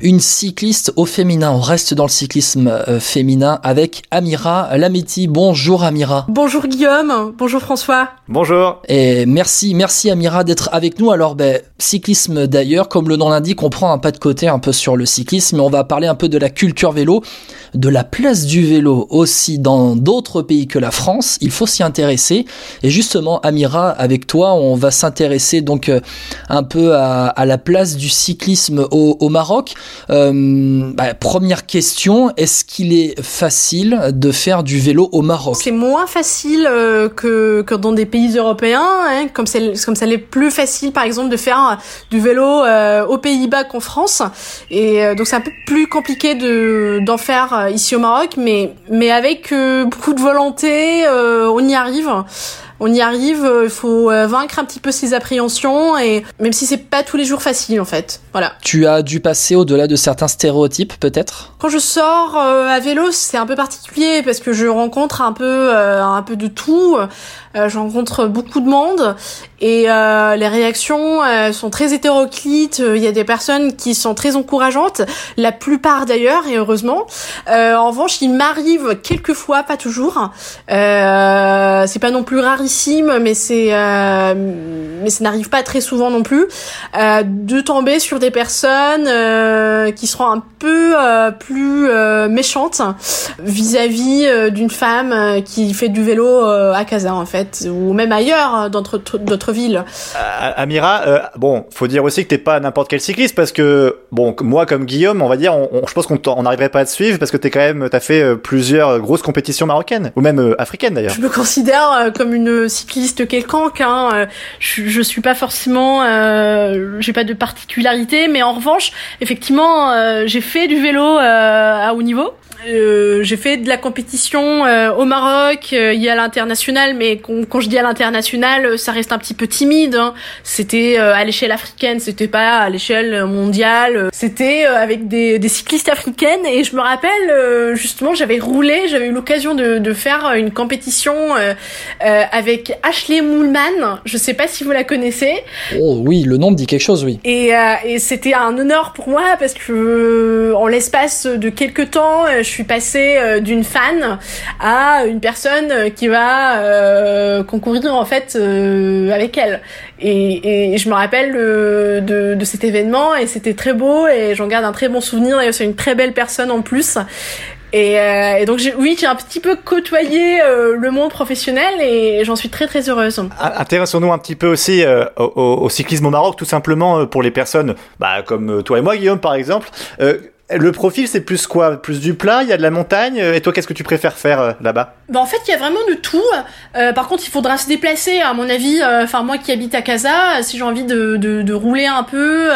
une cycliste au féminin. On reste dans le cyclisme euh, féminin avec Amira Lamiti. Bonjour Amira. Bonjour Guillaume, bonjour François. Bonjour. Et merci, merci Amira d'être avec nous. Alors, ben, cyclisme d'ailleurs, comme le nom l'indique, on prend un pas de côté un peu sur le cyclisme, mais on va parler un peu de la culture vélo, de la place du vélo aussi dans d'autres pays que la France. Il faut s'y intéresser. Et justement, Amira, avec toi, on va s'intéresser donc euh, un peu à, à, la place du cyclisme au, au Maroc. Euh, bah, première question, est-ce qu'il est facile de faire du vélo au Maroc? C'est moins facile euh, que, que dans des pays européens, hein, comme, comme ça l'est plus facile par exemple de faire du vélo euh, aux Pays-Bas qu'en France. Et euh, donc c'est un peu plus compliqué de d'en faire euh, ici au Maroc, mais mais avec beaucoup de volonté, on y arrive on y arrive, il faut vaincre un petit peu ses appréhensions et même si c'est pas tous les jours facile en fait. Voilà. Tu as dû passer au-delà de certains stéréotypes peut-être? Quand je sors à vélo, c'est un peu particulier parce que je rencontre un peu un peu de tout. Euh, je rencontre beaucoup de monde et euh, les réactions euh, sont très hétéroclites. Il y a des personnes qui sont très encourageantes, la plupart d'ailleurs et heureusement. en revanche, il m'arrive quelquefois, pas toujours. c'est pas non plus rarissime, mais c'est mais ça n'arrive pas très souvent non plus de tomber sur des personnes qui seront un peu plus méchantes vis-à-vis d'une femme qui fait du vélo à Casa en fait ou même ailleurs hein, dans d'autres villes. Euh, Amira, euh, bon, faut dire aussi que t'es pas n'importe quel cycliste parce que bon, moi comme Guillaume, on va dire, on, je pense qu'on n'arriverait pas à te suivve parce que t'es quand même, t'as fait euh, plusieurs grosses compétitions marocaines ou même africaines d'ailleurs. Je me considère comme une cycliste quelconque. Hein. Je, je suis pas forcément, j'ai pas de particularité, mais en revanche, effectivement, j'ai fait du vélo à haut niveau. Euh, j'ai fait de la compétition euh, au Maroc, euh, il y a l'international, mais quand, je dis à l'international, ça reste un petit peu timide. Hein. C'était à l'échelle africaine, c'était pas à l'échelle mondiale. C'était avec des, des, cyclistes africaines et je me rappelle justement, j'avais roulé, j'avais eu l'occasion de, de, faire une compétition avec Ashley Moulman. Je sais pas si vous la connaissez. Oh oui, le nom me dit quelque chose, oui. Et, et c'était un honneur pour moi parce que en l'espace de quelques temps, je suis passée euh, d'une fan à une personne euh, qui va euh, concourir en fait avec elle. Et, je me rappelle de, cet événement et c'était très beau et j'en garde un très bon souvenir et c'est une très belle personne en plus. Et, donc oui, j'ai un petit peu côtoyé le monde professionnel et j'en suis très très heureuse. Intéressons-nous un petit peu aussi au, au, cyclisme au Maroc, tout simplement pour les personnes bah, comme toi et moi, Guillaume par exemple. Le profil, c'est plus quoi? Plus du plat? Il y a de la montagne? Et toi, qu'est-ce que tu préfères faire euh, là-bas? Bah, En fait, il y a vraiment de tout. Euh, par contre, il faudra se déplacer, à mon avis. Euh, enfin, moi qui habite à Casa, si j'ai envie de, de, de, rouler un peu,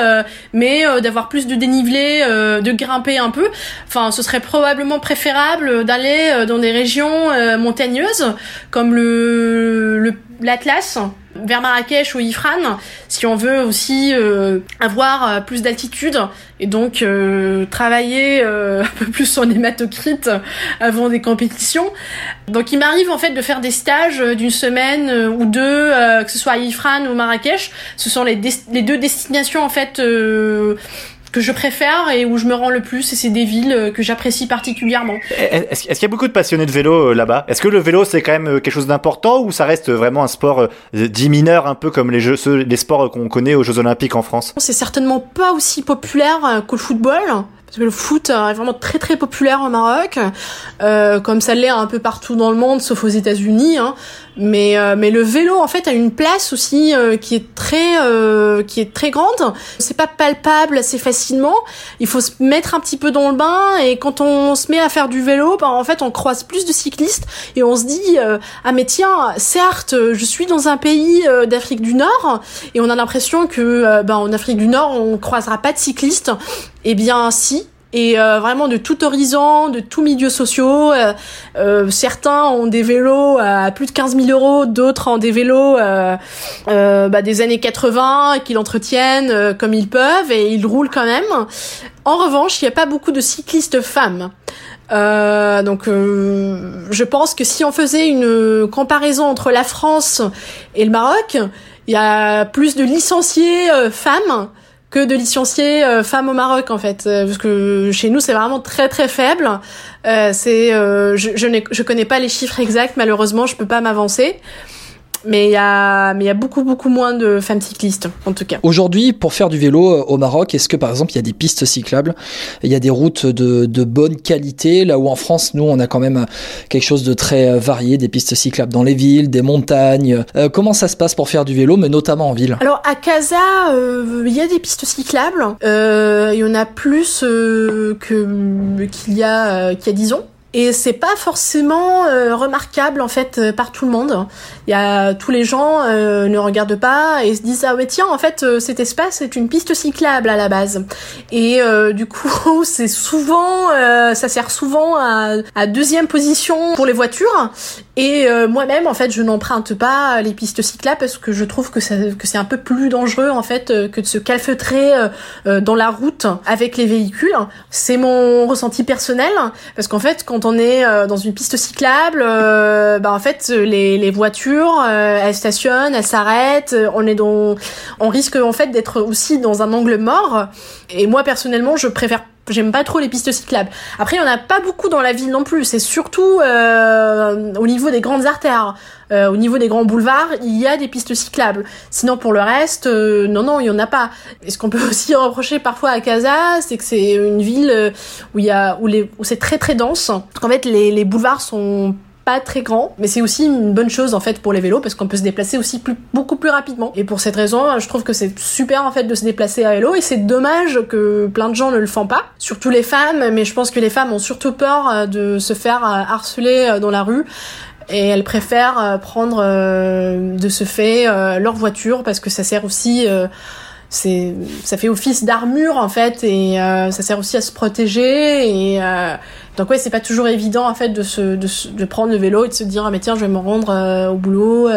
mais d'avoir plus de dénivelé, de grimper un peu, enfin, ce serait probablement préférable d'aller dans des régions montagneuses, comme le l'Atlas vers Marrakech ou Ifrane si on veut aussi euh, avoir euh, plus d'altitude et donc euh, travailler un peu plus son hématocrite avant des compétitions. Donc il m'arrive en fait de faire des stages d'une semaine ou deux, que ce soit à Ifrane ou Marrakech. Ce sont les, les deux destinations en fait que je préfère et où je me rends le plus, et c'est des villes euh, que j'apprécie particulièrement. Est-ce qu'il y a beaucoup de passionnés de vélo euh, là-bas? Est-ce que le vélo c'est quand même euh, quelque chose d'important ou ça reste vraiment un sport dit mineur, un peu comme les, jeux, les sports qu'on connaît aux Jeux Olympiques en France? C'est certainement pas aussi populaire que le football le foot est vraiment très très populaire au Maroc, euh, comme ça l'est un peu partout dans le monde, sauf aux États-Unis. Hein. Mais euh, mais le vélo en fait a une place aussi euh, qui est très euh, qui est très grande. C'est pas palpable assez facilement. Il faut se mettre un petit peu dans le bain et quand on se met à faire du vélo, ben, en fait on croise plus de cyclistes et on se dit ah mais tiens certes je suis dans un pays d'Afrique du Nord et on a l'impression que ben en Afrique du Nord on croisera pas de cyclistes. Eh bien si et euh, vraiment de tout horizon, de tout milieu sociaux. Euh, euh, certains ont des vélos à plus de 15 000 euros, d'autres ont des vélos euh, euh, bah, des années 80 qu'ils entretiennent comme ils peuvent et ils roulent quand même. En revanche, il n'y a pas beaucoup de cyclistes femmes. Euh, donc, euh, je pense que si on faisait une comparaison entre la France et le Maroc, il y a plus de licenciés femmes que de licenciés euh, femmes au Maroc en fait, Euh, parce que chez nous c'est vraiment très très faible. Euh, c'est, euh, je, je, je connais pas les chiffres exacts malheureusement, je peux pas m'avancer. Mais il y a, mais il y a beaucoup beaucoup moins de femmes cyclistes en tout cas. Aujourd'hui, pour faire du vélo euh, au Maroc, est-ce que par exemple il y a des pistes cyclables Il y a des routes de, de bonne qualité, là où en France, nous, on a quand même quelque chose de très euh, varié, des pistes cyclables dans les villes, des montagnes. Euh, comment ça se passe pour faire du vélo, mais notamment en ville? Alors à Casa, euh, il y a des pistes cyclables. Euh, il y en a plus que qu'il y a qu'il y a 10 ans. Et c'est pas forcément euh, remarquable en fait euh, par tout le monde. Il y a tous les gens euh, ne regardent pas et se disent ah ouais tiens en fait euh, cet espace est une piste cyclable à la base. Et du coup c'est souvent ça sert souvent à, à deuxième position pour les voitures. Et moi-même en fait je n'emprunte pas les pistes cyclables parce que je trouve que, ça, que c'est un peu plus dangereux en fait que de se calfeutrer dans la route avec les véhicules. C'est mon ressenti personnel parce qu'en fait quand on est euh, dans une piste cyclable, euh, bah en fait les, les voitures euh, elles stationnent, elles s'arrêtent, on est dans, on risque en fait d'être aussi dans un angle mort. Et moi personnellement je préfère J'aime pas trop les pistes cyclables. Après, il y en a pas beaucoup dans la ville non plus. C'est surtout euh, au niveau des grandes artères, euh, au niveau des grands boulevards, il y a des pistes cyclables. Sinon, pour le reste, euh, non, non, il y en a pas. Et ce qu'on peut aussi reprocher parfois à Casa, c'est que c'est une ville euh, où il y a où où c'est très très dense. Qu'en fait, les, les boulevards sont pas très grands, mais c'est aussi une bonne chose en fait pour les vélos parce qu'on peut se déplacer aussi plus, beaucoup plus rapidement. Et pour cette raison, je trouve que c'est super en fait de se déplacer à vélo et c'est dommage que plein de gens ne le font pas, surtout les femmes, mais je pense que les femmes ont surtout peur euh, de se faire euh, harceler euh, dans la rue et elles préfèrent prendre euh, de ce fait euh, leur voiture parce que ça sert aussi euh, ça fait office d'armure en fait et euh, ça sert aussi à se protéger et euh, donc ouais c'est pas toujours évident en fait de prendre le vélo et de se dire ah mais tiens je vais me rendre euh, au boulot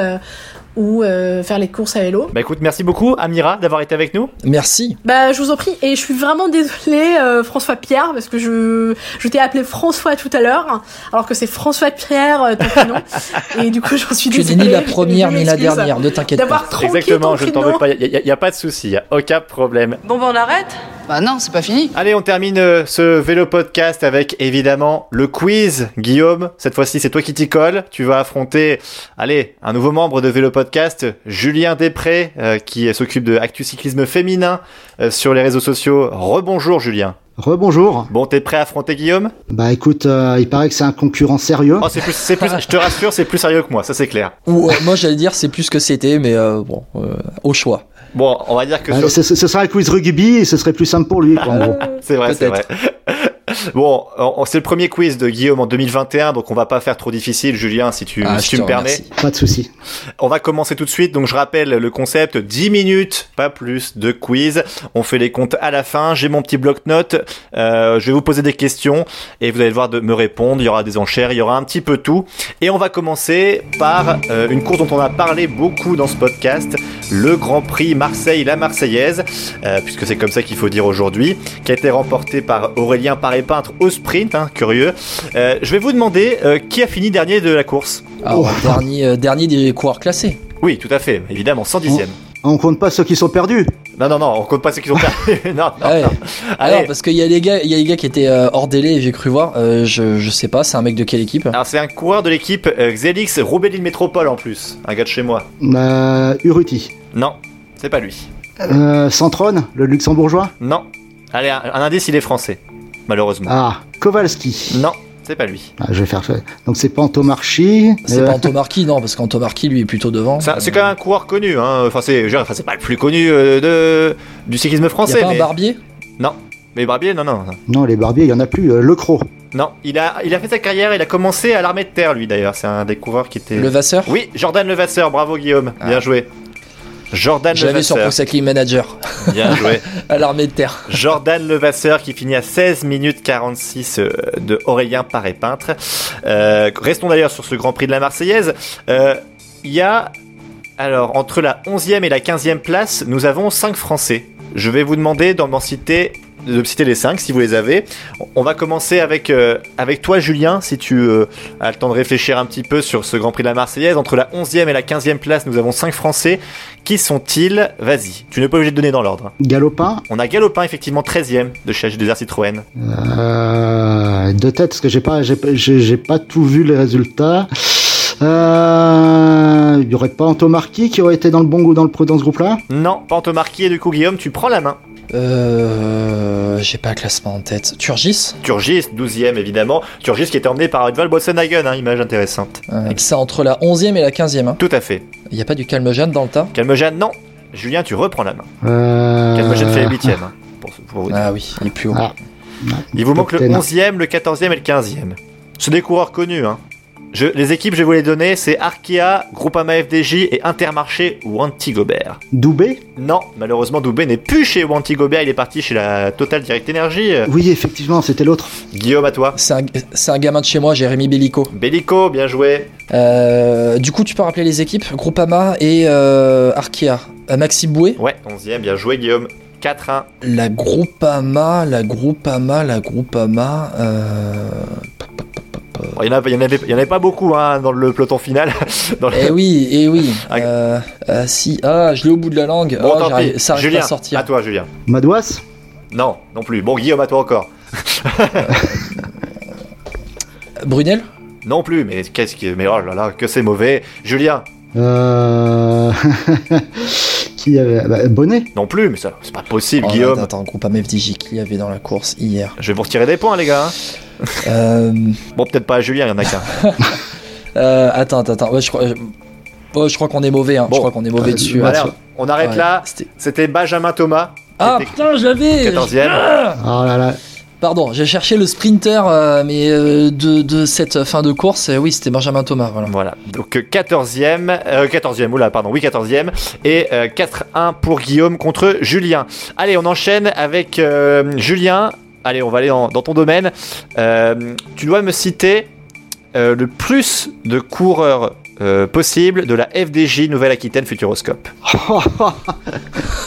ou euh, faire les courses à vélo Bah écoute, merci beaucoup Amira d'avoir été avec nous. Merci. bah, je vous en prie, et je suis vraiment désolée, euh, François Pierre, parce que je, je t'ai appelé François tout à l'heure, alors que c'est François Pierre euh, ton prénom, et du coup, j'en suis Tu n'es désolée. ni la première ni la dernière, ne t'inquiète pas. Exactement, ton je ne t'en veux pas, il n'y a, pas de souci, aucun problème. Bon, bah on arrête Bah non, c'est pas fini. Allez, on termine euh, ce vélo podcast avec évidemment le quiz. Guillaume, cette fois-ci c'est toi qui t'y colle. Tu vas affronter, allez, un nouveau membre de vélo podcast, Julien Després, euh, qui s'occupe de Actu Cyclisme féminin euh, sur les réseaux sociaux. Rebonjour Julien. Rebonjour. Bon, t'es prêt à affronter Guillaume? Bah écoute, euh, il paraît que c'est un concurrent sérieux. Oh, c'est plus, c'est plus, je te rassure, c'est plus sérieux que moi, ça c'est clair. Ou euh, moi j'allais dire c'est plus que c'était, mais euh, bon, euh, au choix. Bon, on va dire que sur- ce, ce sera un quiz rugby et ce serait plus simple pour lui. Quoi, en gros. C'est vrai, c'est vrai. Bon, on- c'est le premier quiz de Guillaume en 2021, donc on va pas faire trop difficile, Julien, si tu, Ah, si tu me permets. Pas de souci. On va commencer tout de suite. Donc je rappelle le concept 10 minutes, pas plus de quiz. On fait les comptes à la fin. J'ai mon petit bloc-notes. Euh, je vais vous poser des questions et vous allez devoir de me répondre. Il y aura des enchères, il y aura un petit peu tout. Et on va commencer par euh, une course dont on a parlé beaucoup dans ce podcast, le Grand Prix Marseille la Marseillaise, euh, puisque c'est comme ça qu'il faut dire aujourd'hui, qui a été remporté par Aurélien Paré-Peintre au sprint, hein, curieux. Euh, je vais vous demander euh, qui a fini dernier de la course. Alors, dernier, euh, dernier des coureurs classés. Oui, tout à fait, évidemment, 110e. On compte pas ceux qui sont perdus. Non, non, non, on compte pas ceux qui sont perdus. non, non, Ouais. non. Allez. Alors, parce qu'il y a les gars, il y a les gars qui étaient euh, hors délai, j'ai cru voir. Euh, je, je sais pas, c'est un mec de quelle équipe? Alors, c'est un coureur de l'équipe euh, Xelix Roubaix-Lille Métropole en plus. Un gars de chez moi. Bah, Uruti. Non, c'est pas lui. Euh, Centron, le luxembourgeois? Non. Allez, un, un indice, il est français. Malheureusement. Ah, Kowalski. Non, c'est pas lui. Ah, je vais faire ça. Donc c'est Pantomarchi. C'est Euh, pas Antomarchi, non, parce qu'Antomarchi, lui, est plutôt devant. C'est quand même un coureur connu. Hein. Enfin, c'est enfin, pas le plus connu euh, de, du cyclisme y français. a pas mais... un barbier? Non. Mais Barbier, non, non. non. Non, les barbiers, il y en a plus. Euh, le Croc. Non, il a, il a fait sa carrière, il a commencé à l'armée de terre, lui d'ailleurs. C'est un des coureurs qui était. Le Vasseur Oui, Jordan Levasseur, bravo Guillaume, Ah. bien joué. Jordan Je l'avais sur Manager, Bien joué. à l'armée de terre. Jordan Levasseur qui finit à 16 minutes 46 euh, de Aurélien Paré-Peintre. Euh, restons d'ailleurs sur ce Grand Prix de la Marseillaise. Euh, Il y a, alors, entre la 11e et la 15e place, nous avons 5 Français. Je vais vous demander d'en citer, de me citer les 5 si vous les avez. On va commencer avec, euh, avec toi, Julien, si tu euh, as le temps de réfléchir un petit peu sur ce Grand Prix de la Marseillaise. Entre la 11e et la 15e place, nous avons 5 Français. Qui sont-ils? Vas-y, tu n'es pas obligé de donner dans l'ordre. Galopin, On a Galopin, effectivement, 13e de chez H2R Citroën. euh, de tête, parce que j'ai pas, j'ai, pas- j'ai, j'ai pas tout vu les résultats. Euh, il y aurait pas Antomarchi qui aurait été dans le bon goût dans le pro dans ce groupe-là Non, pas Antomarchi et du coup, Guillaume, tu prends la main. Euh, j'ai pas un classement en tête. Turgis Turgis, 12e, évidemment. Turgis qui était emmené par Edvald Boassenhagen, hein, image intéressante. Euh, C'est entre la 11e et la 15e. hein. Tout à fait. Il n'y a pas du Calme-Jeanne dans le tas? Calmejane, non. Julien, tu reprends la main. euh... Calmejane fait 8e. hein, pour, pour vous dire. Ah oui, il est plus haut. Ah. Il vous manque le Top 10. 11e, le 14e et le 15e. C'est des coureurs connus. Hein. Je, les équipes, je vais vous les donner, c'est Arkea, Groupama FDJ et Intermarché ou Antigobert. Doubé Non, malheureusement, Doubé n'est plus chez Wantigobert, il est parti chez la Total Direct Energy. Oui, effectivement, c'était l'autre. Guillaume, à toi. C'est un, c'est un gamin de chez moi, Jérémy Bellico. Bellico, bien joué. Euh, du coup, tu peux rappeler les équipes Groupama et euh, Arkea. Euh, Maxime Bouet Ouais, 11e, bien joué, Guillaume. 4-1. La Groupama, la Groupama, la Groupama. Euh... Il n'y en, en avait, il y en avait pas beaucoup hein, dans le peloton final. Dans le- Eh oui, eh oui. Ah. Euh, euh, si, ah, je l'ai au bout de la langue. Bon, Ah, pis. ça arrive Julien, pas à sortir. à toi, Julien. Madouas Non, non plus. Bon, Guillaume, à toi encore. Brunel Non plus, mais qu'est-ce qui. Mais oh là là, que c'est mauvais. Julien, euh... Qui avait bah, Bonnet non plus, mais ça, c'est pas possible, Oh, Guillaume. Attends, attends, Groupama FDJ, qui y avait dans la course hier Je vais vous retirer des points, les gars. hein. euh, Bon, peut-être pas à Julien, il y en a qu'un. euh, Attends, attends, attends. Ouais, je crois, euh, je crois qu'on est mauvais. Hein. Bon. je crois qu'on est mauvais Euh, dessus. Allez, hein. on arrête Ouais, là. c'était- Benjamin Thomas. Ah putain, je l'avais 14e. Oh là là. Pardon, j'ai cherché le sprinter, euh, mais euh, de, de cette fin de course, euh, oui, c'était Benjamin Thomas. Voilà. Voilà, donc euh, 14e, euh, 14e, oula, pardon, oui, 14e, et euh, 4-1 pour Guillaume contre Julien. Allez, on enchaîne avec euh, Julien. Allez, on va aller dans, dans ton domaine. Euh, tu dois me citer euh, le plus de coureurs euh, possible de la FDJ Nouvelle-Aquitaine Futuroscope.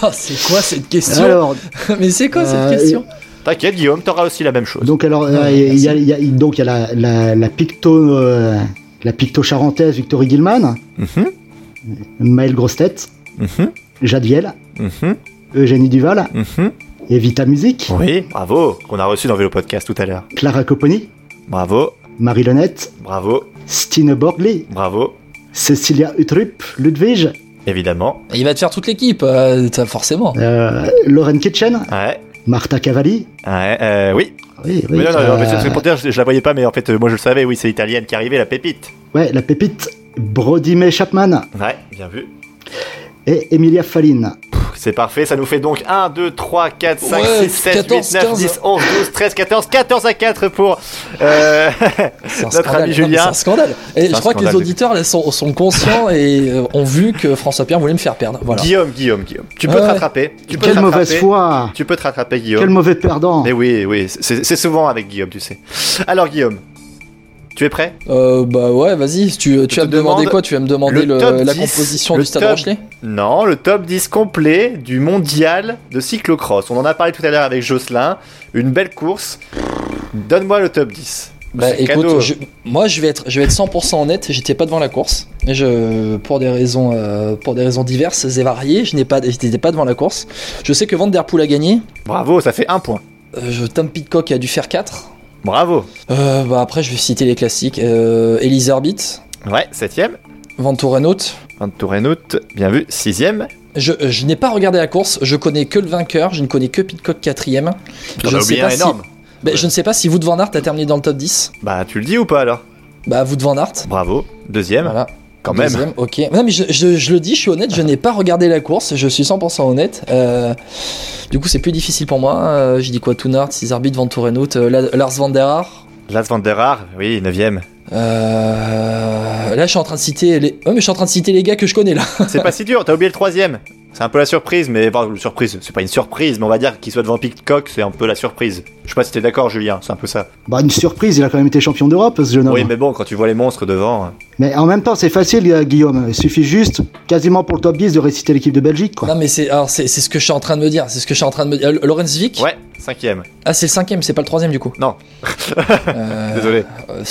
Ah, c'est quoi cette question? Alors, Mais c'est quoi cette Euh, question? T'inquiète, Guillaume, t'auras aussi la même chose. donc alors, euh, Ouais, il y a, il y a- donc il y a la, la, la picto, euh, la picto charentaise Victorie Gilman, Mhm, Maël Grostet, mhm, Jadviel, mhm, Eugénie Duval, mhm. et Vita Music, Oui, bravo, qu'on a reçu dans Vélo Podcast tout à l'heure. Clara Copponi, Bravo, Marie Lenette, bravo, Stine Borgli, bravo, Cecilia Utrup, Ludwig, évidemment. Il va te faire toute l'équipe, euh, t'as- forcément. euh, Lauren Kitchen, Ouais, Marta Cavalli. ouais, euh, oui. Oui, oui. Mais non, non, non, mais c'est- euh, c'est pour dire, je, je la voyais pas, mais en fait, euh, moi je le savais, oui, c'est l'italienne qui arrivait, la pépite. ouais, la pépite Brodime Chapman Ouais, bien vu. et Emilia Fallin. C'est parfait, ça nous fait donc 1, 2, 3, 4, 5, Ouais, 6, 7, 14, 8, 9, 15. 10, 11, 12, 13, 14, 14 à 4 pour euh, C'est un notre scandale. ami Julien. C'est un scandale. Et je un crois que les auditeurs là, sont, sont conscients et euh, ont vu que François Pierre voulait me faire perdre. Voilà. Guillaume, Guillaume, Guillaume. Tu peux Ouais. te rattraper. Tu peux Quelle te rattraper. mauvaise foi Tu peux te rattraper, Guillaume. Quel mauvais perdant Mais oui, oui, c'est souvent avec Guillaume, tu sais. Alors, Guillaume, tu es prêt Euh, bah ouais, vas-y. Tu, vas me demander demande quoi Tu vas me demander le la 10, composition le du Stade top- Rochelet Non, le top 10 complet du mondial de cyclocross. On en a parlé tout à l'heure avec Jocelyn. Une belle course. Donne-moi le top 10. Bah écoute, je- moi je vais être, je vais être 100% honnête. J'étais pas devant la course. Et je, pour des raisons, euh, pour des raisons diverses et variées, je n'ai pas, j'étais pas devant la course. Je sais que Van Der Poel a gagné. Bravo, ça fait un point. Euh, Tom Pitcock a dû faire 4 Bravo. Euh, bah après, je vais citer les classiques. Euh, Elise Herbit, Ouais, septième. Van Tourenhout, bien vu. Sixième. Je, je n'ai pas regardé la course. Je connais que le vainqueur. Je ne connais que Pitcock quatrième. T'en Je as ne sais oublié pas un si- énorme. Bah, Je ne sais pas si Wout van Aert a terminé dans le top 10. Bah, tu le dis ou pas alors? Bah Wout van Aert. Bravo. Deuxième. Voilà. Quand même. Deuxième, ok. Non, mais je, je- je le dis, je suis honnête, je n'ai pas regardé la course, je suis 100% honnête. Euh, du coup, c'est plus difficile pour moi. Euh, J'ai dit quoi Toonart, 6 arbitres, Van Tourenhout, euh, La- Lars Van Der Haar. Las Van der Haar, oui, neuvième. Euh, là, je suis en train de citer les. Ouais, mais je suis en train de citer les gars que je connais là. C'est pas si dur, t'as oublié le troisième. C'est un peu la surprise, mais enfin, surprise, c'est pas une surprise, mais on va dire qu'il soit devant Pitcock, c'est un peu la surprise. Je sais pas si t'es d'accord, Julien, c'est un peu ça. Bah, une surprise, il a quand même été champion d'Europe, ce jeune homme. Oui, mais bon, quand tu vois les monstres devant. hein. Mais en même temps, c'est facile, euh, Guillaume. Il suffit juste, quasiment pour le top 10, de réciter l'équipe de Belgique, quoi. Non, mais c'est alors c'est c'est ce que je suis en train de me dire. C'est ce que je suis en train de me dire. Euh, Lorenz Vic. Ouais, cinquième. Ah, c'est le cinquième, c'est pas le troisième du coup. Non. Euh, Désolé. euh,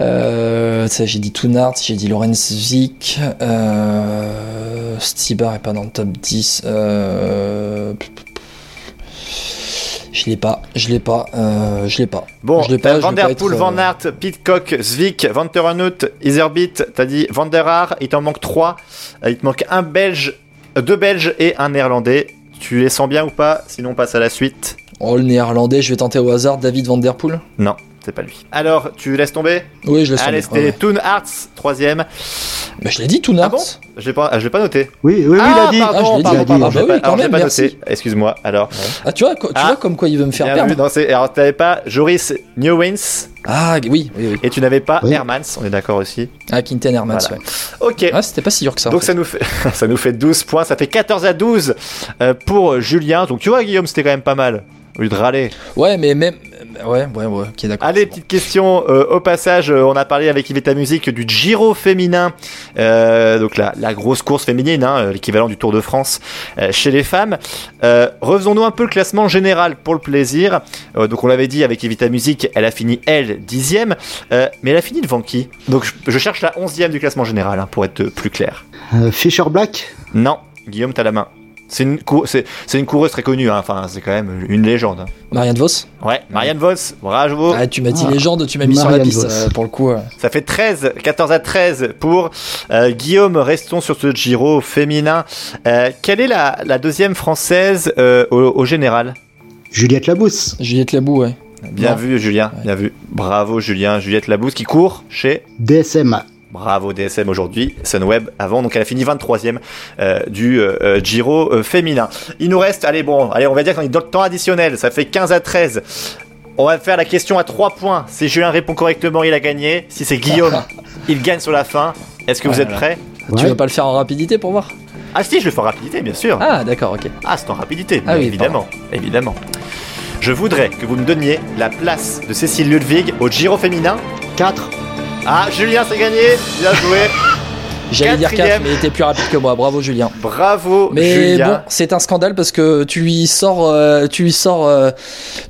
Euh, j'ai dit Toonart, j'ai dit Lorenz Vic, euh, Stibar est pas dans le top 10. Euh, je l'ai pas, je l'ai pas, euh, je l'ai pas. Bon, je l'ai pas, Van Der être, Poel, Van Aert, Pitcock, Zvik, Van der Anout, Iserbyt, t'as dit Van der Haar, il t'en manque 3. Il te manque un Belge, deux Belges et un Néerlandais. Tu les sens bien ou pas? Sinon, on passe à la suite. Oh, le néerlandais, je vais tenter au hasard, David Van Der Poel? Non, c'est pas lui. Alors, tu laisses tomber Oui, je laisse Allez, tomber, c'était ouais, Toon Arts, troisième. Mais je l'ai dit, Toonart. Ah bon? Je l'ai pas, je l'ai pas noté. Oui, oui, oui, ah, il a dit. Pardon, Ah, je l'ai dit. pardon, Ah, bah oui, pas- quand alors, je l'ai même, pas merci. noté. Excuse-moi. Alors, Ah, tu vois, tu Ah. vois comme quoi il veut me faire perdre. vu. Non, c'est- alors, t'avais pas Joris Newwins Ah, oui, oui, oui. et tu n'avais pas Oui. Hermans. On est d'accord aussi. Ah, Quinten Hermans, Voilà. ouais. Ok. Ah, c'était pas si dur que ça. en Donc fait. ça nous fait ça nous fait 12 points, ça fait 14 à 12 euh, pour Julien. Donc tu vois Guillaume, c'était quand même pas mal. Au lieu de râler. Ouais, mais même. Ouais, ouais, ouais, ok, d'accord. Allez, petite question euh, au passage. euh, on a parlé avec Iveta Musique du Giro féminin, euh, donc la, la grosse course féminine, hein, l'équivalent du Tour de France euh, chez les femmes. Euh, refaisons-nous un peu le classement général pour le plaisir. Euh, donc on l'avait dit avec Iveta Musique, elle a fini elle dixième, euh, mais elle a fini devant qui? Donc je, je cherche la onzième du classement général hein, pour être plus clair. Euh, Fisher Black Non, Guillaume, t'as la main. C'est une, cou- c'est, c'est une coureuse très connue, hein. enfin c'est quand même une légende. hein. Marianne Vos Ouais, Marianne Vos, bravo. Ah, tu m'as dit Ah. légende, tu m'as mis sur la piste euh, pour le coup. euh. Ça fait 13, 14 à 13 pour euh, Guillaume. Restons sur ce Giro féminin. Euh, quelle est la, la deuxième française euh, au, au général? Juliette Labousse. Juliette Labou, ouais. Bien Non. vu Julien, bien vu. Bravo Julien, Juliette Labousse qui court chez DSM. Bravo DSM aujourd'hui, Sunweb avant, donc elle a fini 23ème euh, du euh, euh, Giro euh, féminin. Il nous reste, allez bon, allez on va dire qu'on est dans le temps additionnel, ça fait 15 à 13. On va faire la question à 3 points. Si Julien répond correctement, il a gagné. Si c'est Guillaume, il gagne sur la fin. Est-ce que vous êtes prêts Tu Ouais. vas pas le faire en rapidité pour voir? Ah si, je le fais en rapidité, bien sûr. Ah, d'accord, ok. Ah, c'est en rapidité, Ah oui, évidemment, évidemment. Je voudrais que vous me donniez la place de Cécile Ludwig au Giro féminin. 4. Ah, Julien, c'est gagné. Bien joué. J'allais dire 4, Quatrième. mais il était plus rapide que moi. Bravo, Julien. Bravo, Mais Julien. bon, c'est un scandale parce que tu lui sors, euh, tu lui sors, euh,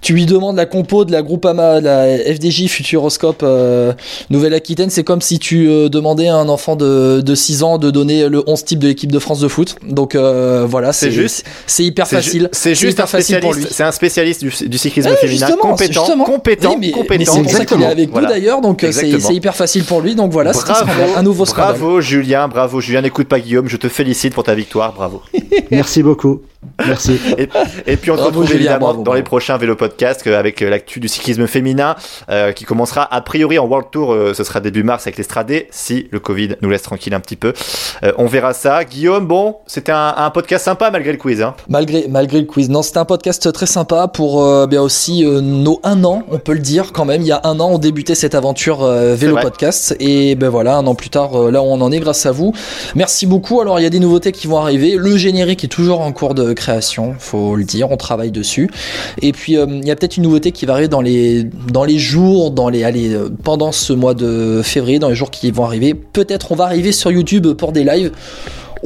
tu lui demandes la compo de la Groupama, de la FDJ Futuroscope euh, Nouvelle-Aquitaine. C'est comme si tu demandais à un enfant de, de 6 ans de donner le 11 type de l'équipe de France de foot. Donc voilà, C'est juste. c'est hyper facile. C'est juste un spécialiste. C'est un spécialiste du, du cyclisme féminin, justement, compétent, justement. compétent, Oui, mais, compétent. c'est pour ça qu'il est avec Voilà. nous d'ailleurs, donc c'est hyper facile pour lui. Donc voilà, c'est un, Bravo, un nouveau scandale. bravo Julien, bravo Julien. N'écoute pas Guillaume, je te félicite pour ta victoire, bravo. Merci beaucoup. Merci. Et, et puis on Bravo, retrouve évidemment bravo, dans bravo. les prochains vélo podcasts euh, avec euh, l'actu du cyclisme féminin euh, qui commencera a priori en World Tour. euh, ce sera début mars avec l'Estradé si le Covid nous laisse tranquille un petit peu. Euh, on verra ça. Guillaume, bon, c'était un, un podcast sympa malgré le quiz. Hein. Malgré, malgré le quiz. Non, c'était un podcast très sympa pour bien aussi nos un an, on peut le dire quand même. Il y a un an, on débutait cette aventure vélo podcast. Et ben voilà, un an plus tard, là où on en est grâce à vous. Merci beaucoup. Alors, il y a des nouveautés qui vont arriver. Le générique est toujours en cours de création, faut le dire. On travaille dessus. Et puis, euh, il y a peut-être une nouveauté qui va arriver dans les, dans les jours, dans les, allez, euh, pendant ce mois de février, dans les jours qui vont arriver. Peut-être on va arriver sur YouTube pour des lives.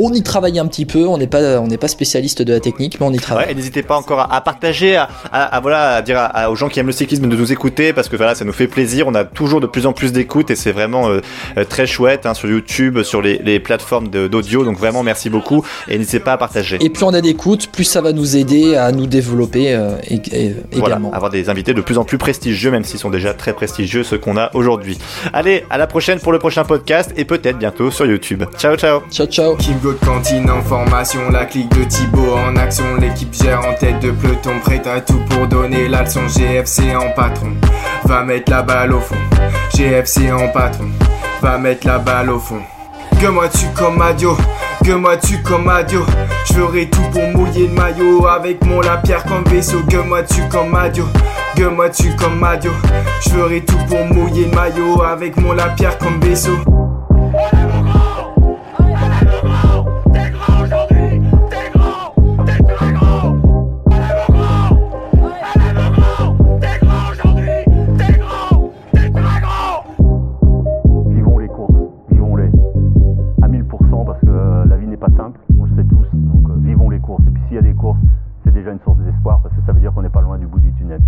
On y travaille un petit peu, on n'est pas, on n'est pas spécialiste de la technique, mais on y travaille. Ouais, et n'hésitez pas encore à, à partager, à, à- à, voilà, à dire à- à- aux gens qui aiment le cyclisme de nous écouter parce que voilà, ça nous fait plaisir. On a toujours de plus en plus d'écoute et c'est vraiment euh, euh, très chouette hein, sur YouTube, sur les, les plateformes d'audio. Donc vraiment, merci beaucoup et n'hésitez pas à partager. Et plus on a d'écoute, plus ça va nous aider à nous développer euh, et- et- Voilà, également. avoir des invités de plus en plus prestigieux, même s'ils sont déjà très prestigieux, ceux qu'on a aujourd'hui. Allez, à la prochaine pour le prochain podcast et peut-être bientôt sur YouTube. Ciao, ciao. Ciao, ciao. Cantine en formation, la clique de Thibaut en action, l'équipe gère en tête de peloton, prête à tout pour donner la. GFC en patron, va mettre la balle au fond. GFC en patron, va mettre la balle au fond. Que moi tu comme Adio, que moi tu comme Adio. Je ferai tout pour mouiller le maillot avec mon la pierre comme vaisseau. Que moi tu comme Adio, Gueule-moi dessus comme Madio. Je ferai tout pour mouiller le maillot avec mon lapierre comme vaisseau. s'il y a des courses, c'est déjà une source d'espoir parce que ça veut dire qu'on n'est pas loin du bout du tunnel.